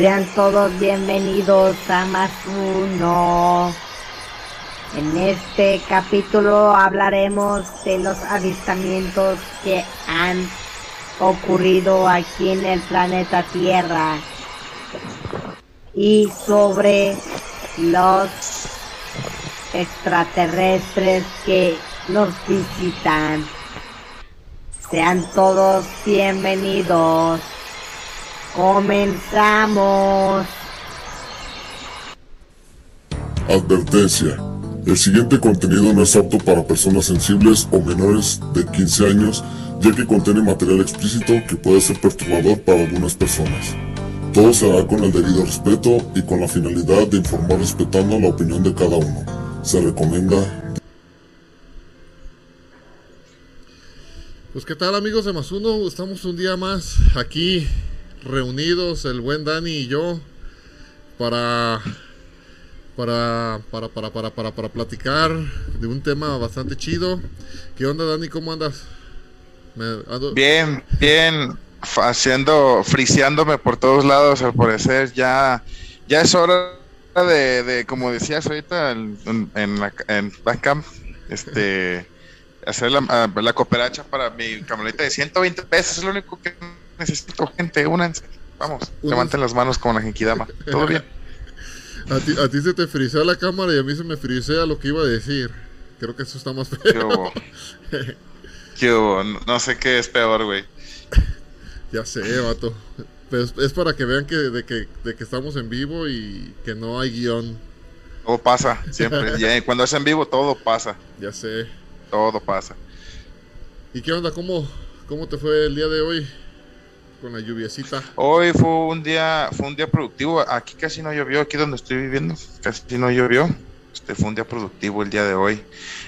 Sean todos bienvenidos a Más Uno. En este capítulo hablaremos de los avistamientos que han ocurrido aquí en el planeta Tierra y sobre los extraterrestres que nos visitan. Sean todos bienvenidos. Comenzamos. Advertencia. El siguiente contenido no es apto para personas sensibles o menores de 15 años, ya que contiene material explícito que puede ser perturbador para algunas personas. Todo se hará con el debido respeto y con la finalidad de informar respetando la opinión de cada uno. Se recomienda Pues qué tal amigos de Más Uno, estamos un día más aquí reunidos, el buen Dani y yo, para, para, para, para, para, para, para platicar de un tema bastante chido. ¿Qué onda Dani? ¿Cómo andas? Me- ando- Bien, bien, haciendo, friseándome por todos lados al parecer, ya, ya es hora de, de, como decías ahorita en, en, la, en Bandcamp, este, hacer la, ah, la cooperacha para mi camioneta de 120 pesos, es lo único que necesito, gente, únanse, vamos, levanten las manos como la Genkidama, todo bien. A ti, a ti se te frisea la cámara y a mí se me frisea lo que iba a decir. Creo que eso está más ¿Qué feo. hubo? ¿Qué hubo? No, no sé qué es peor, güey. Ya sé, vato. Pues es para que vean que de, que de que estamos en vivo y que no hay guion. Todo pasa, siempre, y cuando es en vivo todo pasa, Ya sé. todo pasa. ¿Y qué onda? ¿Cómo, cómo te fue el día de hoy? Con la lluviecita. Hoy fue un día, fue un día productivo. Aquí casi no llovió, aquí donde estoy viviendo, casi no llovió. Este fue un día productivo el día de hoy.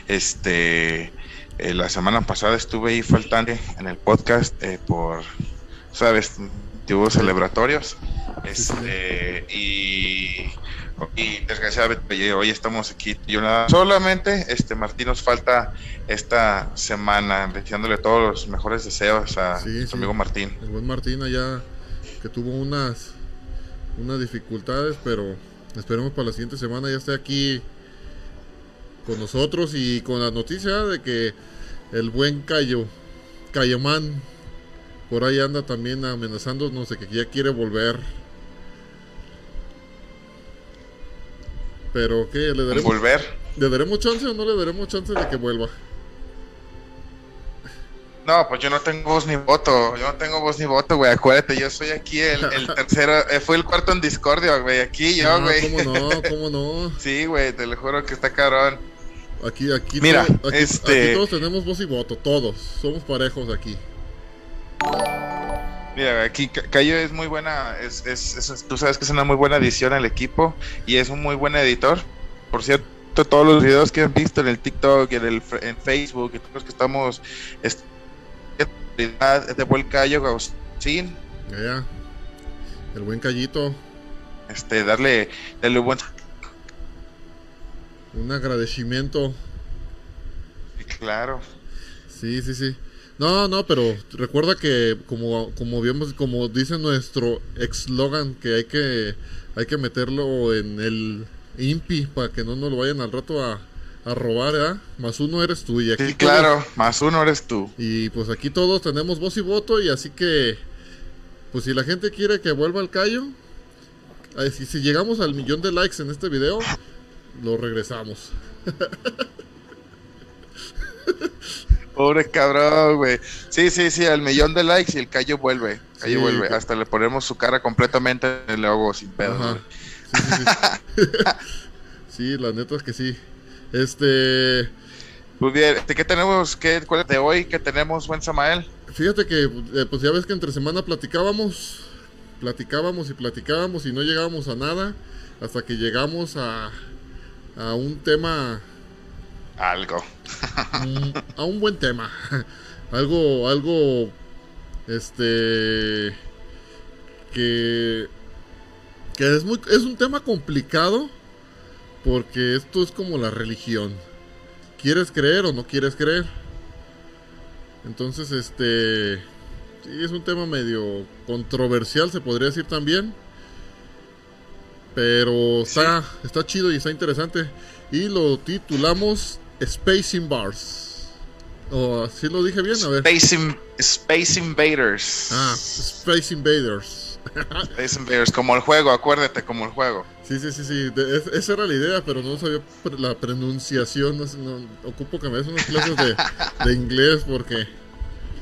Este, eh, la semana pasada estuve ahí faltando en el podcast eh, por, sabes, motivos celebratorios. Este, y, y desgraciadamente hoy estamos aquí. Yo nada, solamente, este, Martín nos falta esta semana, deseándole todos los mejores deseos a Sí, nuestro sí. amigo Martín. El buen Martín allá que tuvo unas, unas dificultades, pero esperemos para la siguiente semana ya esté aquí con nosotros y con la noticia de que el buen Cayo, Cayomán, por ahí anda también amenazándonos de que ya quiere volver. Pero ¿qué? ¿Le daremos, Volver. ¿Le daremos chance o no le daremos chance de que vuelva? No, pues yo no tengo voz ni voto. Yo no tengo voz ni voto, güey. Acuérdate, yo soy aquí el, el tercero. eh, fue el cuarto en discordia, güey. Aquí yo, No, güey. ¿Cómo no? ¿Cómo no? Sí, güey, te lo juro que está cabrón. Aquí, aquí, Mira, todo- aquí, este- aquí todos tenemos voz y voto, todos. Somos parejos aquí. Mira, aquí Ca- Cayo es muy buena. Es, es, es- tú sabes que es una muy buena edición al equipo y es un muy buen editor. Por cierto, todos los videos que han visto en el TikTok, en, el, en Facebook, y todos los que estamos. Es, es de buen Cayo, Agustín. Ya, ya. El buen Callito, Este, darle, darle buen. un agradecimiento. Claro. Sí, sí, sí. No, no, pero recuerda que como, como vimos, como dice nuestro eslogan, que hay que hay que meterlo en el INPI para que no nos lo vayan al rato a, a robar, ¿eh? Más uno eres tú y aquí Sí, todos- claro, más uno eres tú. Y pues aquí todos tenemos voz y voto y así que, pues si la gente quiere que vuelva al callo, si, si llegamos al millón de likes en este video, lo regresamos. Pobre cabrón, güey. Sí, sí, sí, al millón de likes y el Cayo vuelve. Sí, vuelve. que- Hasta le ponemos su cara completamente en el logo sin pedo. Sí, sí, sí. Sí, la neta es que sí. Este, Muy bien. este, ¿Qué tenemos? ¿Qué, ¿Cuál es de hoy? ¿Qué tenemos, buen Samael? fíjate que, eh, pues ya ves que entre semana platicábamos, platicábamos y platicábamos y no llegábamos a nada hasta que llegamos a, a un tema Algo. Mm, a un buen tema. algo, algo, este, que que es, muy, es un tema complicado porque esto es como la religión. ¿Quieres creer o no quieres creer? Entonces, este, sí, es un tema medio controversial, se podría decir también. Pero está, está chido y está interesante. Y lo titulamos Space Bars. O así lo dije bien, a ver. Space, In- Space Invaders. Ah, Space Invaders. Space Invaders, como el juego, acuérdate, como el juego. Sí, sí, sí, sí. de- es- esa era la idea, pero no sabía la pronunciación. No, ocupo que me des unas clases de, de inglés porque...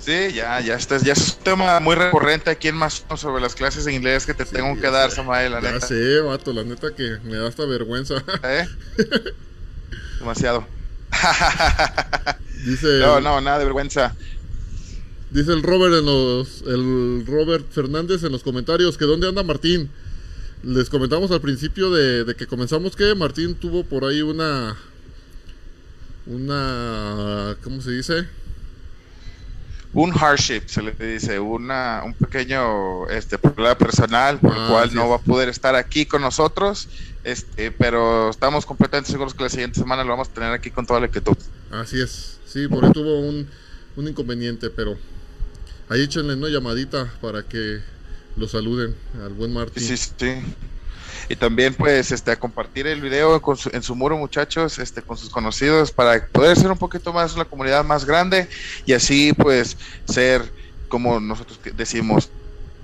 Sí, ya, ya estás, ya es un tema muy recurrente aquí en más sobre las clases de inglés que te Sí, tengo que dar. Samael, la Ya neta. sé, vato, la neta que me da hasta vergüenza. ¿Eh? Demasiado. Dice, no, no, nada de vergüenza. dice el Robert en los, el Robert Fernández en los comentarios que dónde anda Martín. Les comentamos al principio de, de que comenzamos que Martín tuvo por ahí una, una, ¿cómo se dice? Un hardship, se le dice, una, un pequeño este, problema personal por Ah, el cual así no va a poder estar aquí con nosotros, este, pero estamos completamente seguros que la siguiente semana lo vamos a tener aquí con toda la quietud. Así es, sí, por ahí tuvo un, un inconveniente, pero ahí échenle una llamadita para que lo saluden al buen Martín. Sí, sí, sí. Y también pues este a compartir el video con su- en su muro muchachos, este con sus conocidos para poder ser un poquito más una comunidad más grande y así pues ser como nosotros decimos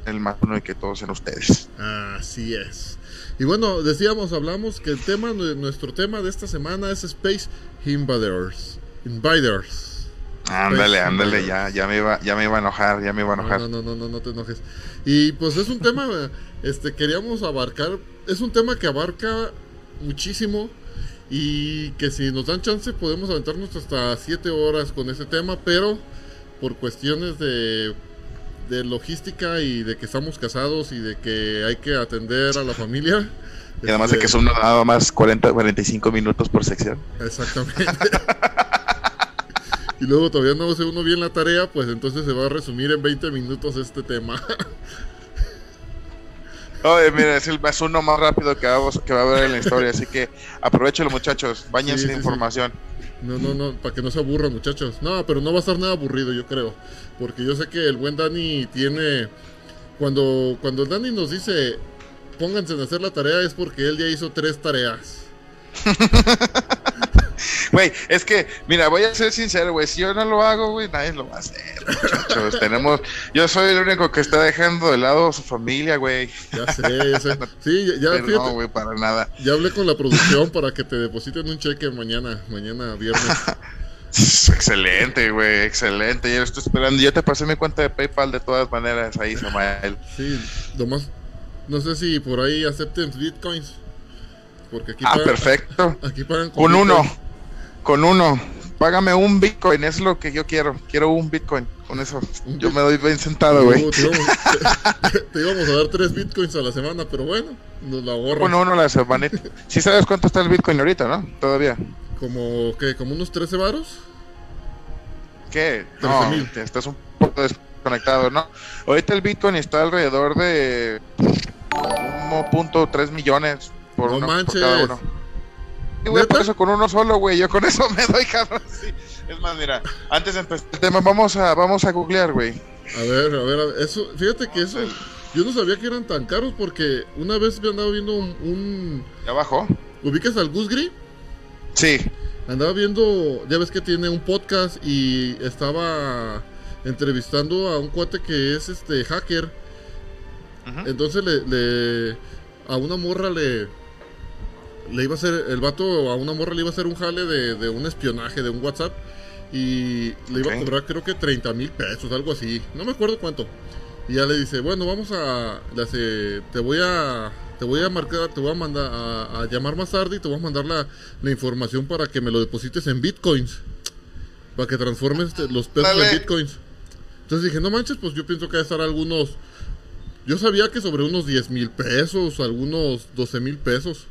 el más uno y que todos sean ustedes. Así es. Y bueno, decíamos, hablamos que el tema, nu- nuestro tema de esta semana es Space Invaders. Invaders. Ándale, ándale, ya, ya me iba, ya me iba a enojar, ya me iba a No, enojar. no, no, no, no, no te enojes. Y pues es un tema, este, queríamos abarcar, es un tema que abarca muchísimo y que si nos dan chance podemos aventarnos hasta 7 horas con ese tema, pero por cuestiones de, de logística y de que estamos casados y de que hay que atender a la familia. Y además de este, que son nada más 40, 45 minutos por sección. Exactamente. y luego todavía no hace uno bien la tarea, pues entonces se va a resumir en 20 minutos este tema. Oye, mira, es el es uno más rápido que, vamos, que va a haber en la historia, así que aprovechalo muchachos, bañense Sí, de sí, sí. información. No, no, no, para que no se aburran, muchachos. No, pero no va a estar nada aburrido, yo creo. Porque yo sé que el buen Dani tiene. Cuando, cuando el Dani nos dice pónganse a hacer la tarea, es porque él ya hizo tres tareas. Güey, es que, mira, voy a ser sincero, güey, si yo no lo hago, güey, nadie lo va a hacer, muchachos. Tenemos, yo soy el único que está dejando de lado a su familia, güey. Ya sé, ya sé. Sí, ya, ya, fíjate, no, güey, para nada. ya hablé con la producción para que te depositen un cheque mañana, mañana viernes. Excelente, güey, excelente. Yo lo estoy esperando. Yo te pasé mi cuenta de PayPal de todas maneras ahí, Samael. Sí, nomás. No sé si por ahí acepten bitcoins. Porque aquí Ah, pagan- perfecto. Aquí pagan Con bitcoin. uno, con uno. Págame un Bitcoin, es lo que yo quiero. Quiero un Bitcoin. Con eso, yo me doy bien sentado, güey. Te, íbamos, te- te íbamos a dar tres bitcoins a la semana, pero bueno, nos la ahorran. Con uno la semanita. Sí sabes cuánto está el Bitcoin ahorita, ¿no? Todavía. Como, ¿qué? ¿Como unos 13 varos? ¿Qué? 13,000. No, te estás un poco desconectado, ¿no? Ahorita el Bitcoin está alrededor de 1.3 millones por, No uno, por manches. cada uno. Güey, por eso con uno solo, güey. Yo con eso me doy, cabrón. Sí. Es más, mira, antes de empezar el tema, vamos a, vamos a googlear, güey. A ver, a ver, a ver, eso, fíjate que eso, yo no sabía que eran tan caros porque una vez me andaba viendo un, un ¿Ya bajó? ¿ubicas al Gus Gris? Sí. Andaba viendo, ya ves que tiene un podcast y estaba entrevistando a un cuate que es este hacker. Ujú. Entonces le, le- a una morra le le iba a hacer el vato a una morra le iba a hacer un jale de, de un espionaje de un WhatsApp y le iba a cobrar creo que 30 mil pesos, algo así, no me acuerdo cuánto. Y ya le dice, bueno, vamos a, le hace, te voy a, te voy a marcar, te voy a mandar a, a llamar más tarde y te voy a mandar la, la información para que me lo deposites en bitcoins, para que transformes este, los pesos Dale. en bitcoins. Entonces dije, no manches, pues yo pienso que va a estar algunos yo sabía que sobre unos 10 mil pesos, algunos 12 mil pesos.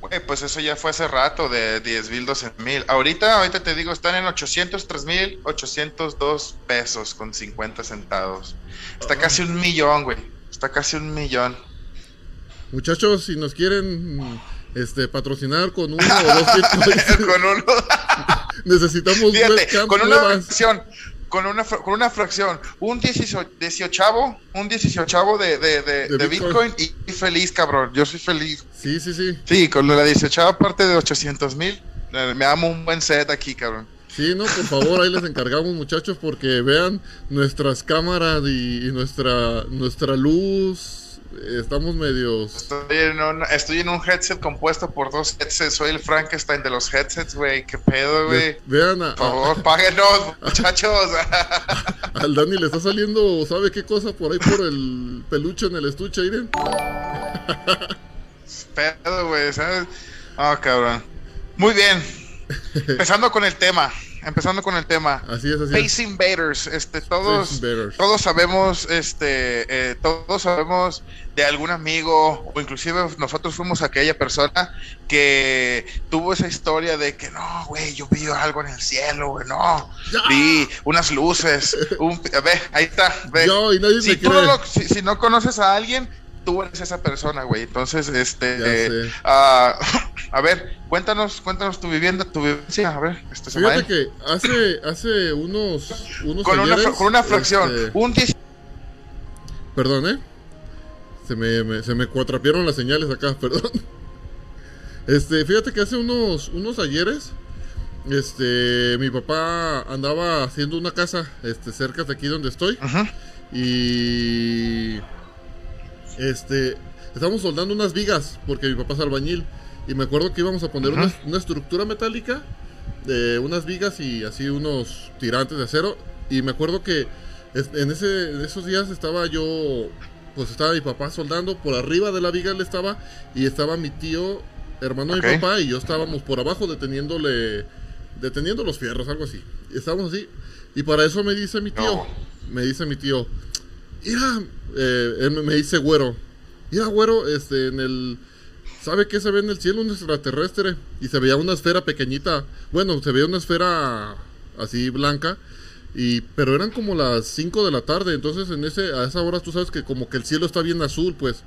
Güey, pues eso ya fue hace rato, de 10 mil, 12 mil. Ahorita, ahorita te digo, están en 803 mil 802 pesos con 50 centavos. Está Ah. casi un millón, güey. Está casi un millón. Muchachos, si nos quieren este, patrocinar con uno o dos bitcoins, con uno, necesitamos fíjate, con una nuevas. fracción, con una, con una fracción, un 18, 18 un 18 de, de, de, De de Bitcoin. Bitcoin y feliz, cabrón. Yo soy feliz. Sí, sí, sí. Sí, con la 18 parte de 800 mil, me amo un buen set aquí, cabrón. Sí, no, por favor, ahí les encargamos, muchachos, porque vean nuestras cámaras y, y nuestra, nuestra luz. Estamos medios. Estoy en, un, estoy en un headset compuesto por dos headsets. Soy el Frankenstein de los headsets, güey. ¿Qué pedo, güey? Vean, a- Por favor, páguenos, muchachos. a- al Dani le está saliendo, ¿sabe qué cosa por ahí por el peluche en el estuche, miren? pedo, güey, ¿sabes? Ah, cabrón. Muy bien. Empezando con el tema. Empezando con el tema. Así es, así es. Space Invaders, este, todos, Invaders. todos sabemos, este, eh, todos sabemos de algún amigo o inclusive nosotros fuimos aquella persona que tuvo esa historia de que no, güey, yo vi algo en el cielo, güey, no, Ya. vi unas luces, un, ve, ahí está, ve. Yo, y nadie si, me tú cree. si, si no conoces a alguien, tú eres esa persona, güey. Entonces, este, eh, ah, a ver, cuéntanos, cuéntanos tu vivienda, tu vivencia, a ver, este Fíjate Samael. que hace, hace unos, unos con una, ayeres, con una fracción, este, un 10 Perdón, ¿eh? Se me, me- se me cuatrapearon las señales acá, perdón. Este, fíjate que hace unos, unos ayeres, este, mi papá andaba haciendo una casa, este, cerca de aquí donde estoy. Ujú. Y este estábamos soldando unas vigas porque mi papá es albañil y me acuerdo que íbamos a poner una, una estructura metálica de unas vigas y así unos tirantes de acero y me acuerdo que en ese en esos días estaba yo pues estaba mi papá soldando por arriba de la viga él estaba y estaba mi tío hermano de mi papá y yo estábamos por abajo deteniéndole deteniendo los fierros algo así. Y estábamos así y para eso me dice mi tío No. me dice mi tío Mira, eh, él me- dice güero. Mira, güero, este, en el. ¿Sabe qué se ve en el cielo? Un extraterrestre. Y se veía una esfera pequeñita. Bueno, se veía una esfera así blanca. Y, pero eran como las 5 de la tarde. Entonces, en ese, a esa hora tú sabes que como que el cielo está bien azul, pues.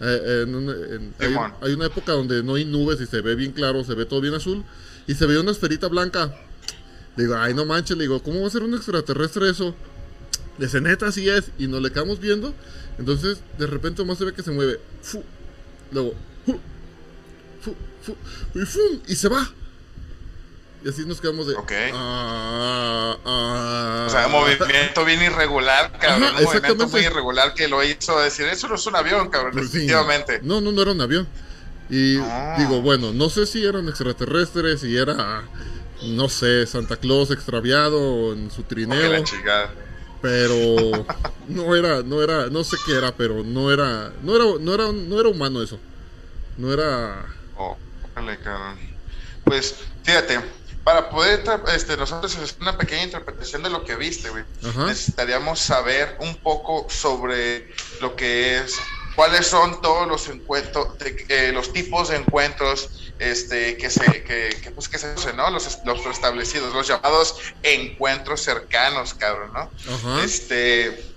Eh, en un- en- hay, hay una época donde no hay nubes y se ve bien claro, se ve todo bien azul. Y se veía una esferita blanca. Digo, ay, no manches, le digo, ¿cómo va a ser un extraterrestre eso? De ese neta así es, y nos le quedamos viendo. Entonces, de repente más se ve que se mueve. Fu. Luego, fu, fu, fu, y, ¡fum! y se va. Y así nos quedamos de. Ok. "Ah, ah". O sea, un movimiento bien irregular, cabrón. Ajá, un movimiento muy irregular que lo hizo decir, eso no es un avión, cabrón, Pues sí. definitivamente. No, no, no era un avión. Y Ah. digo, bueno, no sé si eran extraterrestres, si era, no sé, Santa Claus extraviado en su trineo. la. Pero no era no era no sé qué era pero no era no era no era no era humano eso no era Oh, cabrón. Pues, fíjate, para poder este, nosotros hacer una pequeña interpretación de lo que viste, güey, necesitaríamos saber un poco sobre lo que es, cuáles son todos los encuentros, de- eh, los tipos de encuentros este, que se, que, que, pues, que se hacen, ¿no? Los, los establecidos, los llamados encuentros cercanos, cabrón, ¿no? Este,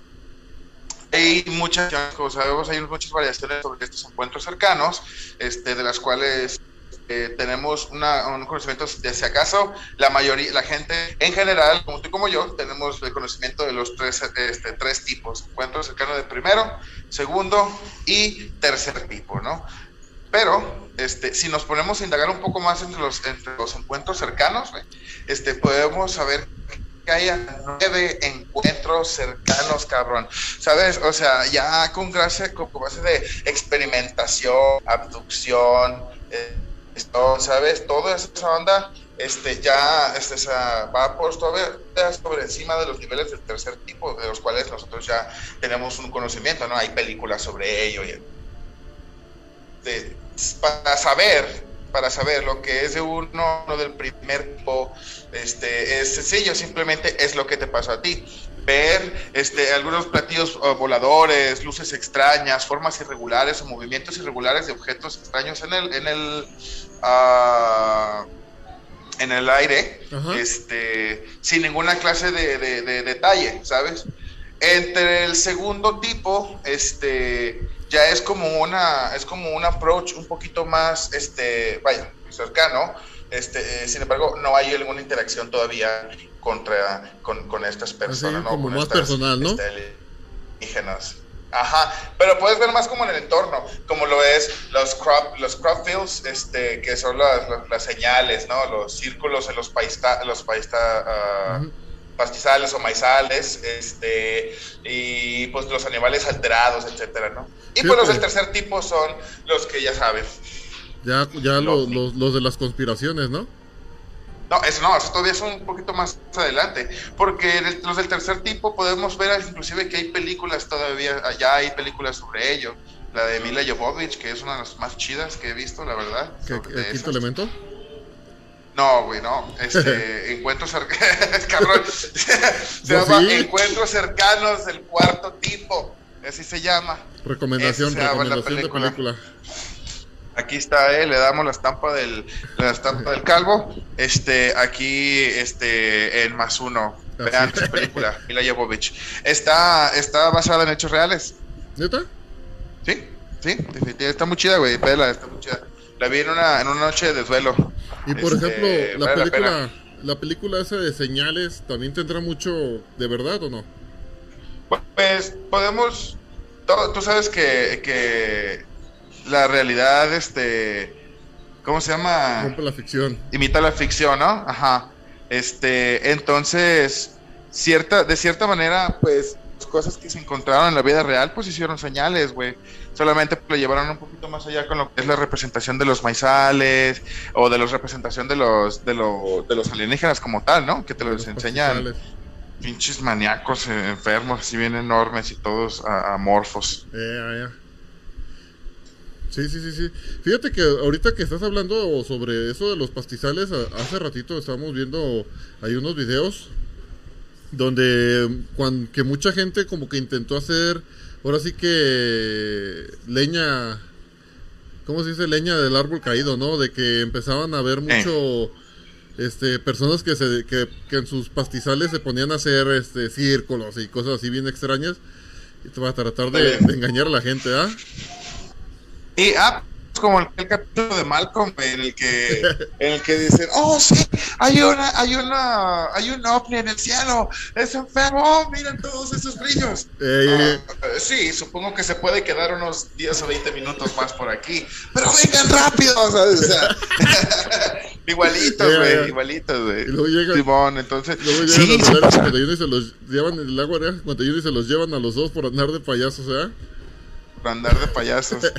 hay muchas, como sabemos, hay muchas variaciones sobre estos encuentros cercanos, este, de las cuales eh, tenemos una, un conocimiento de si acaso la mayoría, la gente en general, como tú y como yo, tenemos el conocimiento de los tres, este, tres tipos, encuentros cercanos de primero, segundo y tercer tipo, ¿no? Pero, este, si nos ponemos a indagar un poco más entre los, entre los encuentros cercanos, este, podemos saber que haya nueve encuentros cercanos, cabrón. ¿Sabes? O sea, ya con gracia, con base de experimentación, abducción, eh, esto, ¿sabes? Toda esa onda, este, ya, este, esa, va por todavía sobre encima de los niveles del tercer tipo, de los cuales nosotros ya tenemos un conocimiento, ¿no? Hay películas sobre ello y para saber para saber lo que es de uno, uno del primer tipo este es sencillo simplemente es lo que te pasó a ti ver este algunos platillos voladores luces extrañas formas irregulares o movimientos irregulares de objetos extraños en el en el ah, en el aire Ajá. este sin ninguna clase de, de- de detalle sabes entre el segundo tipo, este, ya es como una, es como un approach un poquito más, este, vaya, cercano. Este, eh, sin embargo, no hay alguna interacción todavía contra, con, con estas personas, ¿no? como Con más estas, personal, ¿no? este. Ajá, pero puedes ver más como en el entorno, como lo es los crop, los crop fields, este, que son las, las, las señales, ¿no? Los círculos en los paista, los paista, Ujú. pastizales o maizales, este, y pues los animales alterados, etcétera, ¿no? Y Sí, pues los del tercer tipo son los que ya saben. Ya, ya Lo- los, los, los de las conspiraciones, ¿no? No, eso no, eso todavía son un poquito más adelante, porque el- los del tercer tipo podemos ver inclusive que hay películas todavía, allá hay películas sobre ello. La de Mila Jovovich, que es una de las más chidas que he visto, la verdad. ¿Que- sobre ¿El quinto elemento? No, güey, no. Este, encuentros cercanos. Cabrón. se Pues llama sí. Encuentros cercanos del cuarto tipo. Así se llama. Recomendación, se llama recomendación de película. Aquí está, eh, le damos la estampa del, la estampa del calvo. Este, aquí, este, en más uno. Vean esa película, Mila Jovovich. Está, está basada en hechos reales. ¿Neta? Sí, sí, definitivamente. Está muy chida, güey. Vela, está muy chida. La vi en una, en una noche de duelo. Y por Este, ejemplo, la vale película, la película esa de señales, ¿también tendrá mucho de verdad o no? Pues podemos, tú sabes que, que la realidad, este, ¿cómo se llama? Rompe la ficción. Imita la ficción, ¿no? Ajá. Este, entonces, cierta, de cierta manera, pues, las cosas que se encontraron en la vida real, pues hicieron señales, güey. Solamente lo llevaron un poquito más allá con lo que es la representación de los maizales o de la representación de los, de, lo- de los alienígenas como tal, ¿no? Que te los Los enseñan pastizales. pinches maníacos eh, enfermos, así bien enormes y todos amorfos. Eh, ah. Sí, sí, sí, sí. Fíjate que ahorita que estás hablando sobre eso de los pastizales, hace ratito estábamos viendo hay unos videos donde cuan- que mucha gente como que intentó hacer, ahora sí que leña, ¿cómo se dice? Leña del árbol caído, ¿no? De que empezaban a ver mucho, este, personas que se, que, que en sus pastizales se ponían a hacer, este, círculos y cosas así bien extrañas para tratar de, de engañar a la gente, ¿ah? Y ah, es como el, el capítulo de Malcolm en el que en el que dicen, "Oh, sí, hay una hay una hay un ovni en el cielo. Es enfermo. Oh, miren todos esos brillos." Eh, eh, Ah, sí, supongo que se puede quedar unos 10 o 20 minutos más por aquí. Pero vengan rápido. O sea, igualitos, güey, ya. igualitos, güey. Y luego llega- Simón, entonces, Luego llegan sí, los pasa. área 51 y se los llevan en el agua área 51 y se los llevan a los dos por andar de payasos, ¿eh? por andar de payasos.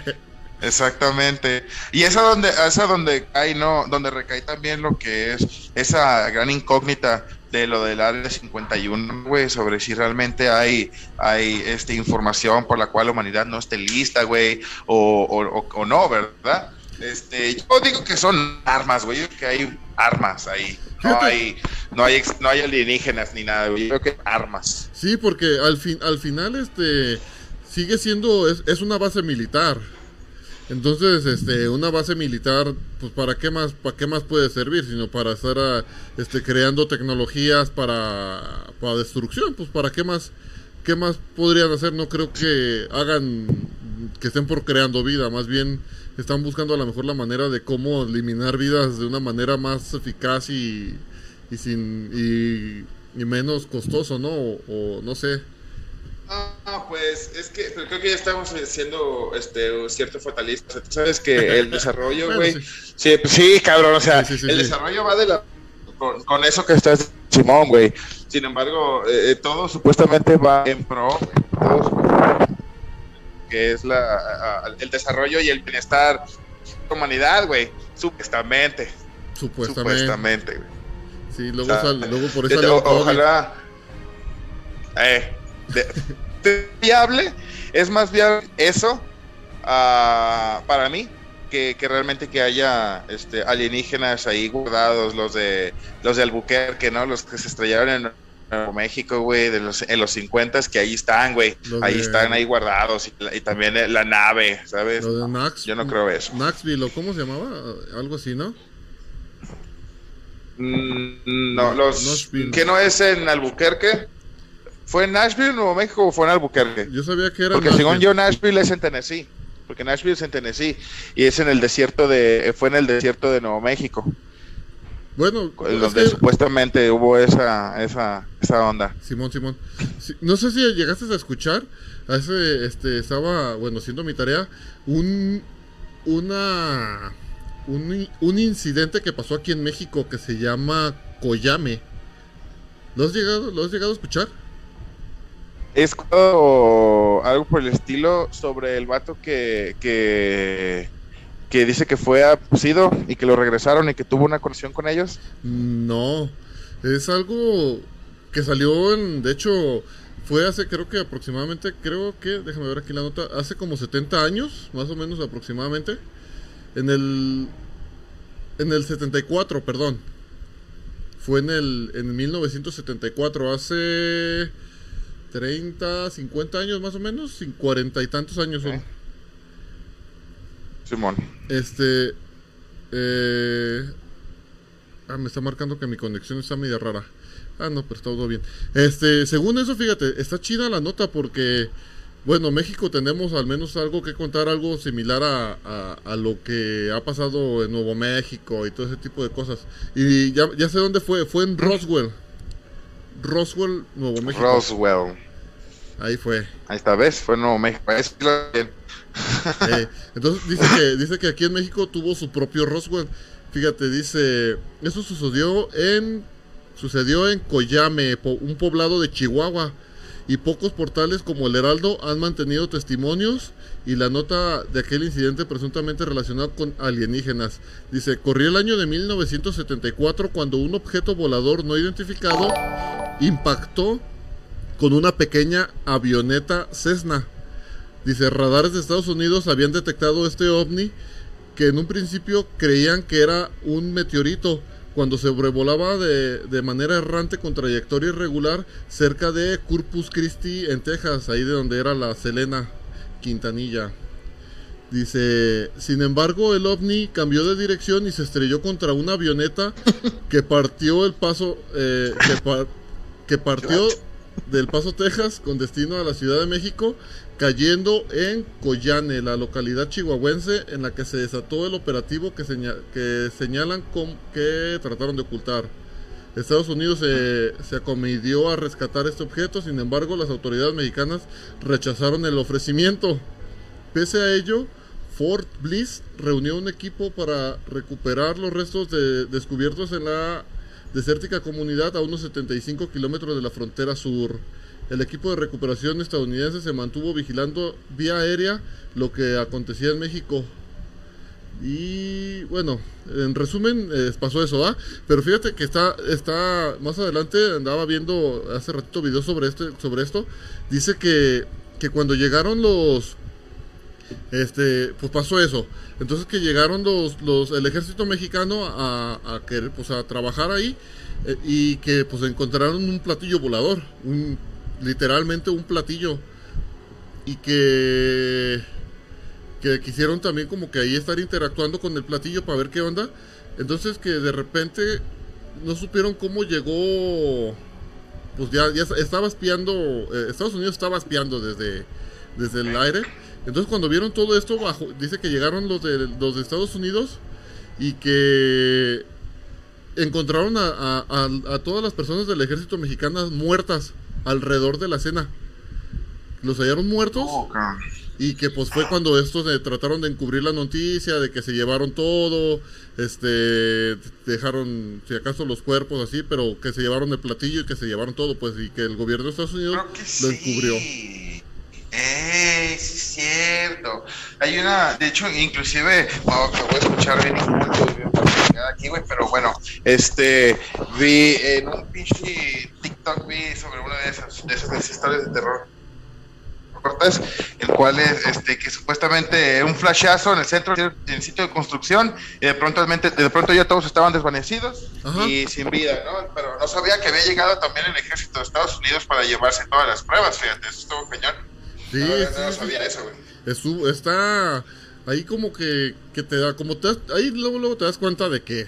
Exactamente. Y es a donde, es a donde cae, ¿no? Donde recae también lo que es esa gran incógnita de lo del área 51, güey, sobre si realmente hay, hay este, información por la cual la humanidad no esté lista, güey, o, o, o- o no, ¿verdad? Este, yo digo que son armas, güey, yo creo que hay armas ahí. No hay, no hay, no hay alienígenas ni nada, güey. Yo creo que armas. Sí, porque al, fin, al final este sigue siendo, es, es una base militar. Entonces, este, una base militar, pues para qué más, para qué más puede servir, sino para estar ah, este, creando tecnologías para, para destrucción, pues para qué más, qué más podrían hacer, no creo que hagan, que estén por creando vida, más bien están buscando a lo mejor la manera de cómo eliminar vidas de una manera más eficaz y, y sin, y, menos costoso, ¿no? O no sé. Ah, pues es que pero creo que ya estamos siendo este cierto. O sea, tú sabes que el desarrollo, Bueno, güey. sí. sí. pues sí, cabrón. O sea, Sí, sí, sí, el desarrollo va de la con, con eso que estás Simón, güey. Sin embargo, eh, eh, todo supuestamente va en pro, todo que es la a- el desarrollo y el bienestar de la humanidad, güey. Supuestamente, Supuestamente. supuestamente, güey. Sí, luego, O sea, sal- luego por eso ojalá. Eh, de- viable, es más viable eso ah, para mí que, que realmente que haya este, alienígenas ahí guardados, los de los de Albuquerque, ¿no? Los que se estrellaron en Nuevo México, güey, de los, en los 50 que ahí están, güey. Los Ahí de- están ahí guardados y, también eh, la nave, ¿sabes? Lo de Nax, Yo no creo eso. Naxville, ¿o cómo se llamaba? Algo así, ¿no? Mm, No, los que no es en Albuquerque. ¿Fue en Nashville, Nuevo México o fue en Albuquerque? Yo sabía que era. Porque Nashville. según yo Nashville es en Tennessee. Porque Nashville es en Tennessee y es en el desierto de fue en el desierto de Nuevo México, Bueno, donde que- supuestamente hubo esa esa esa onda. Simón, Simón. Sí, no sé si llegaste a escuchar. Hace, este, estaba, bueno, haciendo mi tarea, un, una, un, un incidente que pasó aquí en México que se llama Coyame. ¿Lo has llegado, lo has llegado a escuchar? Es algo por el estilo sobre el vato que, que, que dice que fue abducido y que lo regresaron y que tuvo una conexión con ellos. No, es algo que salió en, de hecho, fue hace creo que aproximadamente, creo que, déjame ver aquí la nota, hace como 70 años, más o menos aproximadamente, en el, en el 74, perdón, fue en el, en 1974, hace 30, 50 años más o menos, sin 40 y tantos años son. Simón. Este. Eh, ah, me está marcando que mi conexión está media rara. Ah, no, pero está todo bien. Este, según eso, fíjate, está chida la nota porque, bueno, México tenemos al menos algo que contar, algo similar a, a- a lo que ha pasado en Nuevo México y todo ese tipo de cosas. Y ya, ya sé dónde fue, fue en Roswell. Roswell, Nuevo México. Roswell. Ahí fue. Ahí está, ¿ves? Fue en Nuevo México. Eh, entonces dice que, dice que aquí en México tuvo su propio Roswell. Fíjate, dice, eso sucedió en sucedió en Coyame, un poblado de Chihuahua, y pocos portales como el Heraldo han mantenido testimonios y la nota de aquel incidente presuntamente relacionado con alienígenas. Dice, corrió el año de 1974 cuando un objeto volador no identificado impactó con una pequeña avioneta Cessna. Dice, radares de Estados Unidos habían detectado este ovni que en un principio creían que era un meteorito cuando sobrevolaba de, de manera errante con trayectoria irregular cerca de Corpus Christi en Texas, ahí de donde era la Selena Quintanilla. Dice, sin embargo, el ovni cambió de dirección y se estrelló contra una avioneta que partió el paso, eh, que partió del Paso, Texas, con destino a la Ciudad de México, cayendo en Coyane, la localidad chihuahuense en la que se desató el operativo que, que señalan que trataron de ocultar. Estados Unidos se, se a rescatar este objeto, sin embargo, las autoridades mexicanas rechazaron el ofrecimiento. Pese a ello, Fort Bliss reunió un equipo para recuperar los restos de- descubiertos en la desértica comunidad a unos 75 kilómetros de la frontera sur. El equipo de recuperación estadounidense se mantuvo vigilando vía aérea lo que acontecía en México. Y bueno, en resumen, eh, pasó eso, ¿ah? Pero fíjate que está, está, más adelante andaba viendo hace ratito videos sobre este, sobre esto. Dice que, que cuando llegaron los, este, pues pasó eso. Entonces que llegaron los, los, el ejército mexicano a, a querer, pues a trabajar ahí eh, y que pues encontraron un platillo volador, un, literalmente un platillo y que que quisieron también como que ahí estar interactuando con el platillo para ver qué onda. Entonces que de repente no supieron cómo llegó, pues ya, ya estaba espiando, eh, Estados Unidos estaba espiando desde, desde el aire. Entonces cuando vieron todo esto, bajo, dice que llegaron los de, los de Estados Unidos y que encontraron a, a- a- a todas las personas del ejército mexicano muertas alrededor de la cena. Los hallaron muertos. Oh. Y que pues fue cuando estos eh, trataron de encubrir la noticia de que se llevaron todo, este, dejaron si acaso los cuerpos así, pero que se llevaron el platillo y que se llevaron todo, pues, y que el gobierno de Estados Unidos lo sí. ¡Ey! Sí, es cierto. Hay una, de hecho, inclusive, oh, me voy a escuchar bien aquí, güey, pero bueno, este, vi en un pinche TikTok, vi sobre una de esas, de esas historias de terror cortas, el cual es, este, que supuestamente un flashazo en el centro, en el sitio de construcción, y de pronto, de pronto ya todos estaban desvanecidos Ajá. y sin vida, ¿no? Pero no sabía que había llegado también el ejército de Estados Unidos para llevarse todas las pruebas, fíjate, eso estuvo cañón. Sí, no, sí, no sí. sabía eso, güey. Está ahí como que, que te da, como te das- ahí luego, luego te das cuenta de que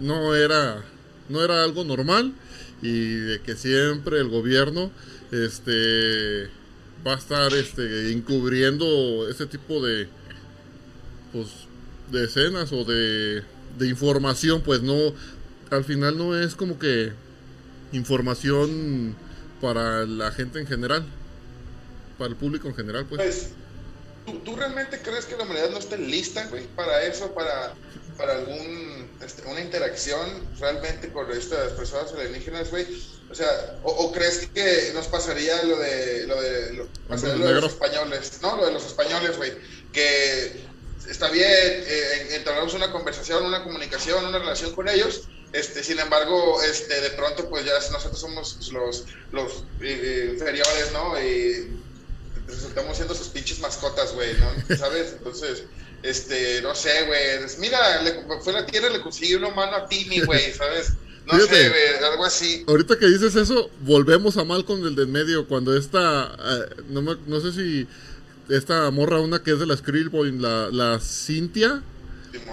no era, no era algo normal y de que siempre el gobierno este va a estar este encubriendo ese tipo de pues de escenas o de, de información, pues no al final no es como que información para la gente en general, para el público en general, pues. Pues, ¿tú, tú realmente crees que la humanidad no esté lista, güey, para eso, para, para algún, este, una interacción realmente con estas personas alienígenas, güey? O sea, o, o crees que nos pasaría lo de, lo de, lo, pasaría lo de los españoles, ¿no? Lo de los españoles, güey, que está bien, eh, entablamos una conversación, una comunicación, una relación con ellos, este, sin embargo, este, de pronto, pues ya nosotros somos los, los eh, inferiores, ¿no? Y resultamos siendo sus pinches mascotas, güey, ¿no? ¿Sabes? Entonces, este, no sé, güey. Mira, le, fue a la tierra y le consiguió una mano a Timmy, güey, ¿sabes? No Fíjate. sé, güey, algo así. Ahorita que dices eso, volvemos a Malcolm del de en medio, cuando esta, eh, no, me- no sé si esta morra, una que es de la Skrillboy, la, la Simón.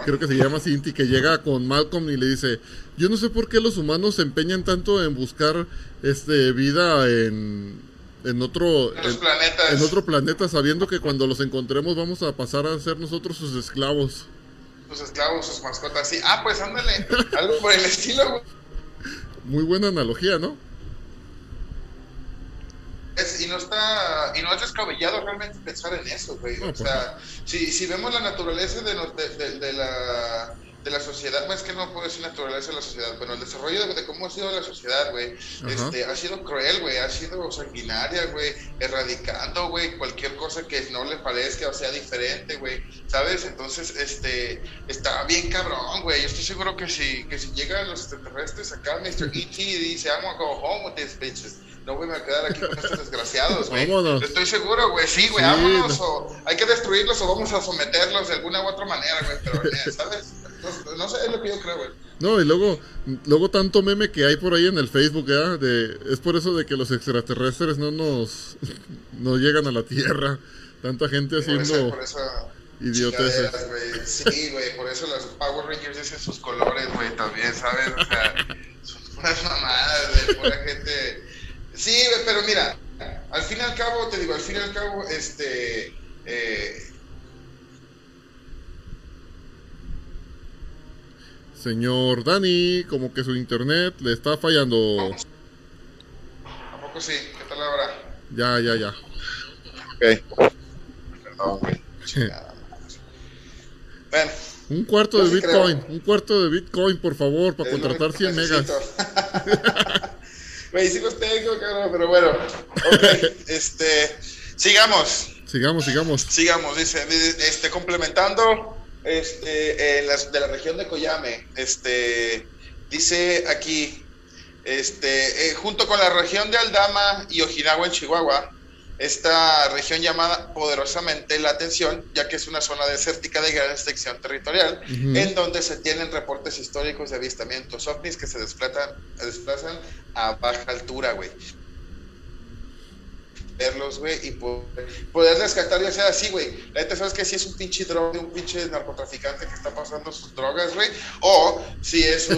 creo que se llama Cinti, que llega con Malcolm y le dice, yo no sé por qué los humanos se empeñan tanto en buscar este vida en, en otro En otro planeta, sabiendo que cuando los encontremos vamos a pasar a ser nosotros sus esclavos. Sus esclavos, sus mascotas, sí. Ah, pues ándale, algo por el estilo. Muy buena analogía, ¿no? Es- y no está y no es descabellado realmente pensar en eso, güey. No, o sea, si, si vemos la naturaleza de, de- de la de la sociedad, pues es que no puedo decir naturaleza de la sociedad, pero el desarrollo de, de cómo ha sido la sociedad, güey, este, ha sido cruel, güey, ha sido sanguinaria, güey, erradicando, güey, cualquier cosa que no le parezca o sea diferente, güey, ¿sabes? Entonces, este, está bien cabrón, güey, yo estoy seguro que si, que si llegan los extraterrestres acá, Mr. E.T. dice, I'm gonna go home with these bitches, no voy a quedar aquí con estos desgraciados, güey. Estoy seguro, güey, sí, güey, Sí, vámonos, no. o hay que destruirlos o vamos a someterlos de alguna u otra manera, güey, pero, eh, ¿sabes? No, no sé, es lo que yo creo, güey. No, y luego, luego tanto meme que hay por ahí en el Facebook, ¿verdad? De, es por eso de que los extraterrestres no nos no llegan a la Tierra. Tanta gente Por eso, haciendo por idioteces. güey. Sí, güey, por eso los Power Rangers dicen sus colores, güey, también, ¿sabes? O sea, son puras mamadas, güey, pura gente. Sí, güey, pero mira, al fin y al cabo, te digo, al fin y al cabo, este. Eh, Señor Dani, como que su internet le está fallando. ¿A poco sí? ¿Qué tal ahora? Ya, ya, ya. Ok. Perdón, güey. Bueno. Un cuarto de sí Bitcoin, creo. un cuarto de Bitcoin, por favor, para Es lo contratar único que 100 megas. Güey, sí los tengo, cabrón, pero bueno. Ok, este. Sigamos. Sigamos, sigamos. Sigamos, dice, este, complementando, este, en las, de la región de Coyame, este, dice aquí, este, eh, junto con la región de Aldama y Ojinawa en Chihuahua, esta región llamada poderosamente la atención, ya que es una zona desértica de gran extensión territorial, en donde se tienen reportes históricos de avistamientos ovnis que se desplazan, desplazan a baja altura, güey verlos, güey, y po- poder rescatar, ya sea así, güey. La neta, ¿sabes que Si es un pinche droga, un pinche narcotraficante que está pasando sus drogas, güey, o si es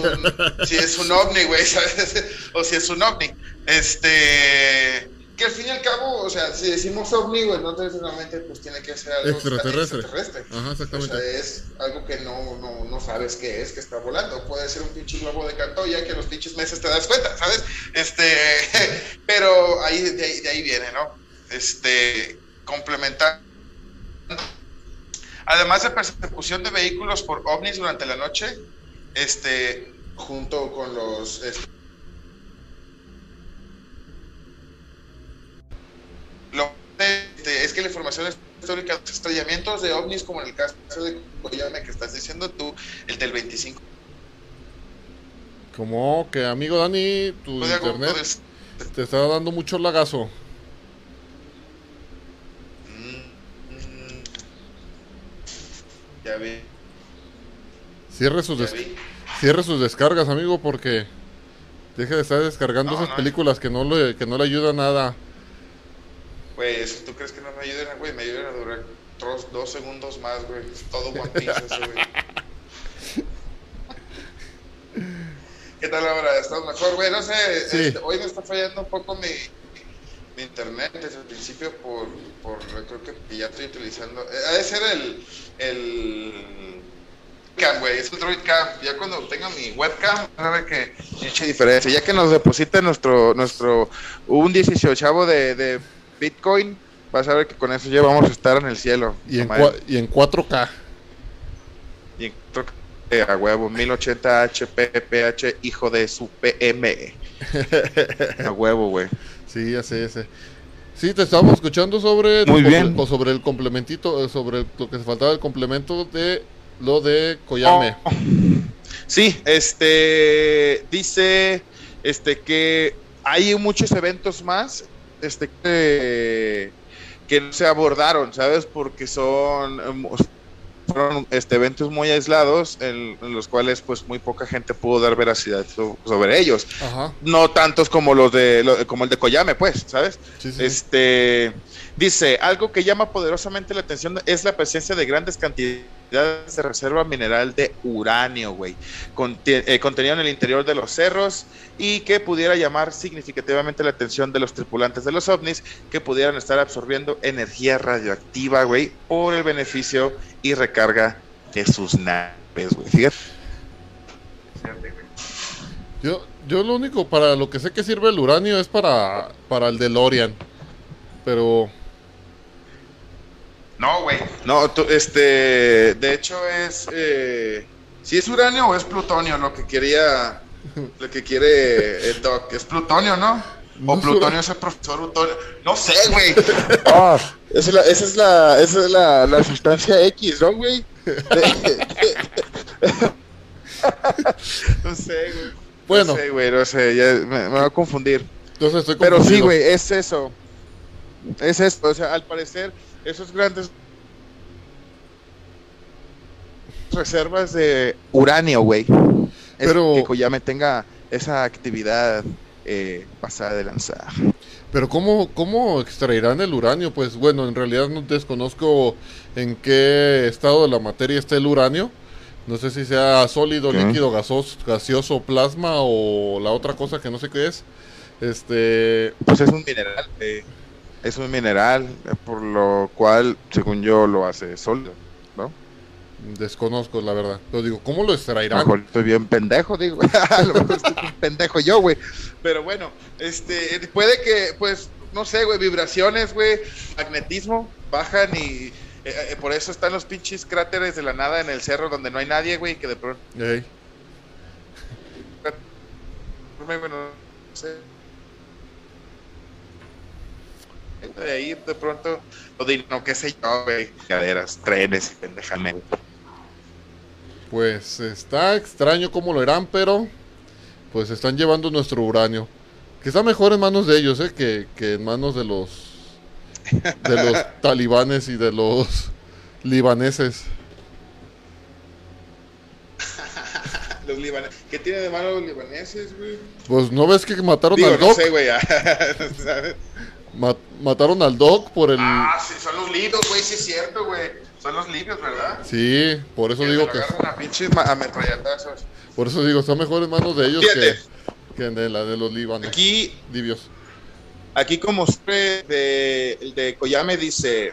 si es un ovni, güey, ¿sabes? O si es un ovni. Este, que al fin y al cabo, o sea, si decimos ovni, güey, no necesariamente, pues tiene que ser algo Extraterrestre. extraterrestre. Ajá, exactamente. O sea, es algo que no, no, no sabes qué es, que está volando. Puede ser un pinche globo de cartón, ya que los pinches meses te das cuenta, ¿sabes? Este, pero ahí, de, ahí, de ahí viene, ¿no? Este, complementar. Además de persecución de vehículos por ovnis durante la noche, este, junto con los... este, lo, este, es que la información histórica de los estrellamientos de ovnis, como en el caso de Coyame que estás diciendo tú, el del 25 Como que, amigo Dani, tu internet te está dando mucho lagazo. Mm. Ya vi, Cierre sus, ya vi. cierre sus descargas, amigo, porque deje de estar descargando esas películas que no le, que no le ayudan nada. Güey, eso tú crees que no me ayuden, güey, me ayudan a durar dos, dos segundos más, güey. Es todo One Piece eso, güey. ¿Qué tal ahora? ¿Estás mejor, güey? No sé, Sí. este, hoy me está fallando un poco mi, mi internet desde el principio por, por creo que ya estoy utilizando. eh, ha de ser el. el Cam, güey, es el Droid Cam. Ya cuando tenga mi webcam, ver que mucha diferencia. Ya que nos deposita nuestro, nuestro un 18 de, de Bitcoin, vas a ver que con eso ya vamos a estar en el cielo. Y en, y en 4K. Y creo que, eh, a huevo, 1080 HPPH, hijo de su PM. a huevo, güey. Sí, ya sé, ya sé. Sí, te estábamos escuchando sobre, Muy bien. o sobre el complementito, eh, sobre lo que se faltaba el complemento de lo de Koyame. Oh. Sí, este dice este que hay muchos eventos más este que, que no se abordaron, ¿sabes? Porque son em, fueron este, eventos muy aislados en, en los cuales pues muy poca gente pudo dar veracidad so- sobre ellos. Ajá. No tantos como los de lo- como el de Koyame, pues, ¿sabes? Sí, sí. Este dice, algo que llama poderosamente la atención es la presencia de grandes cantidades de reserva mineral de uranio, güey, eh, contenido en el interior de los cerros y que pudiera llamar significativamente la atención de los tripulantes de los ovnis que pudieran estar absorbiendo energía radioactiva, güey, por el beneficio y recarga de sus naves, güey. Yo, yo lo único para lo que sé que sirve el uranio es para, para el DeLorean. Pero No, güey. No, tú, este, de hecho es, eh, si es uranio o es plutonio lo que quería, lo que quiere el doc, es plutonio, ¿no? O plutonio es el profesor Utonio. No sé, güey. Ah, esa es la, esa es la, esa es la, la sustancia X, ¿no, güey? no sé, güey. Bueno. No sé, güey, no sé, ya me, me va a confundir. entonces estoy Pero sí, güey, es eso. Es esto, o sea, al parecer, esos grandes reservas de uranio, güey. Pero- que Koyame tenga esa actividad eh, pasada de lanzar. Pero ¿cómo, ¿cómo extraerán el uranio? Pues bueno, en realidad no desconozco en qué estado de la materia está el uranio. No sé si sea sólido, líquido, gasos- gaseoso, plasma o la otra cosa que no sé qué es. Este, Pues es un mineral, eh, es un mineral, eh, por lo cual, según yo, lo hace sólido, ¿no? desconozco la verdad. Pero digo, ¿cómo lo extraerán? mejor estoy bien pendejo, digo. A lo mejor estoy bien pendejo yo, güey. Pero bueno, este, puede que, pues, no sé, güey, vibraciones, güey, magnetismo, bajan y eh, eh, por eso están los pinches cráteres de la nada en el cerro donde no hay nadie, güey, que de pronto, Ey, bueno, no sé. De ahí de pronto, lo de, no, qué sé yo, güey, caderas, trenes y pues está extraño cómo lo harán, pero pues están llevando nuestro uranio. Que está mejor en manos de ellos, ¿eh? Que, que en manos de los de los talibanes y de los libaneses. Los libaneses. ¿Qué tiene de malo los libaneses, güey? Pues no ves que mataron Digo, al no Doc, sé, güey. ¿sabes? Ma- mataron al Doc por el Ah, sí, son los libios, güey, sí es cierto, güey. Son los libios, ¿verdad? Sí, por eso Que digo que a por eso digo, está mejor en manos de ellos que, Fíjate. que de la de los libaneses. Aquí, Libios. aquí como siempre de, el de Koyame dice,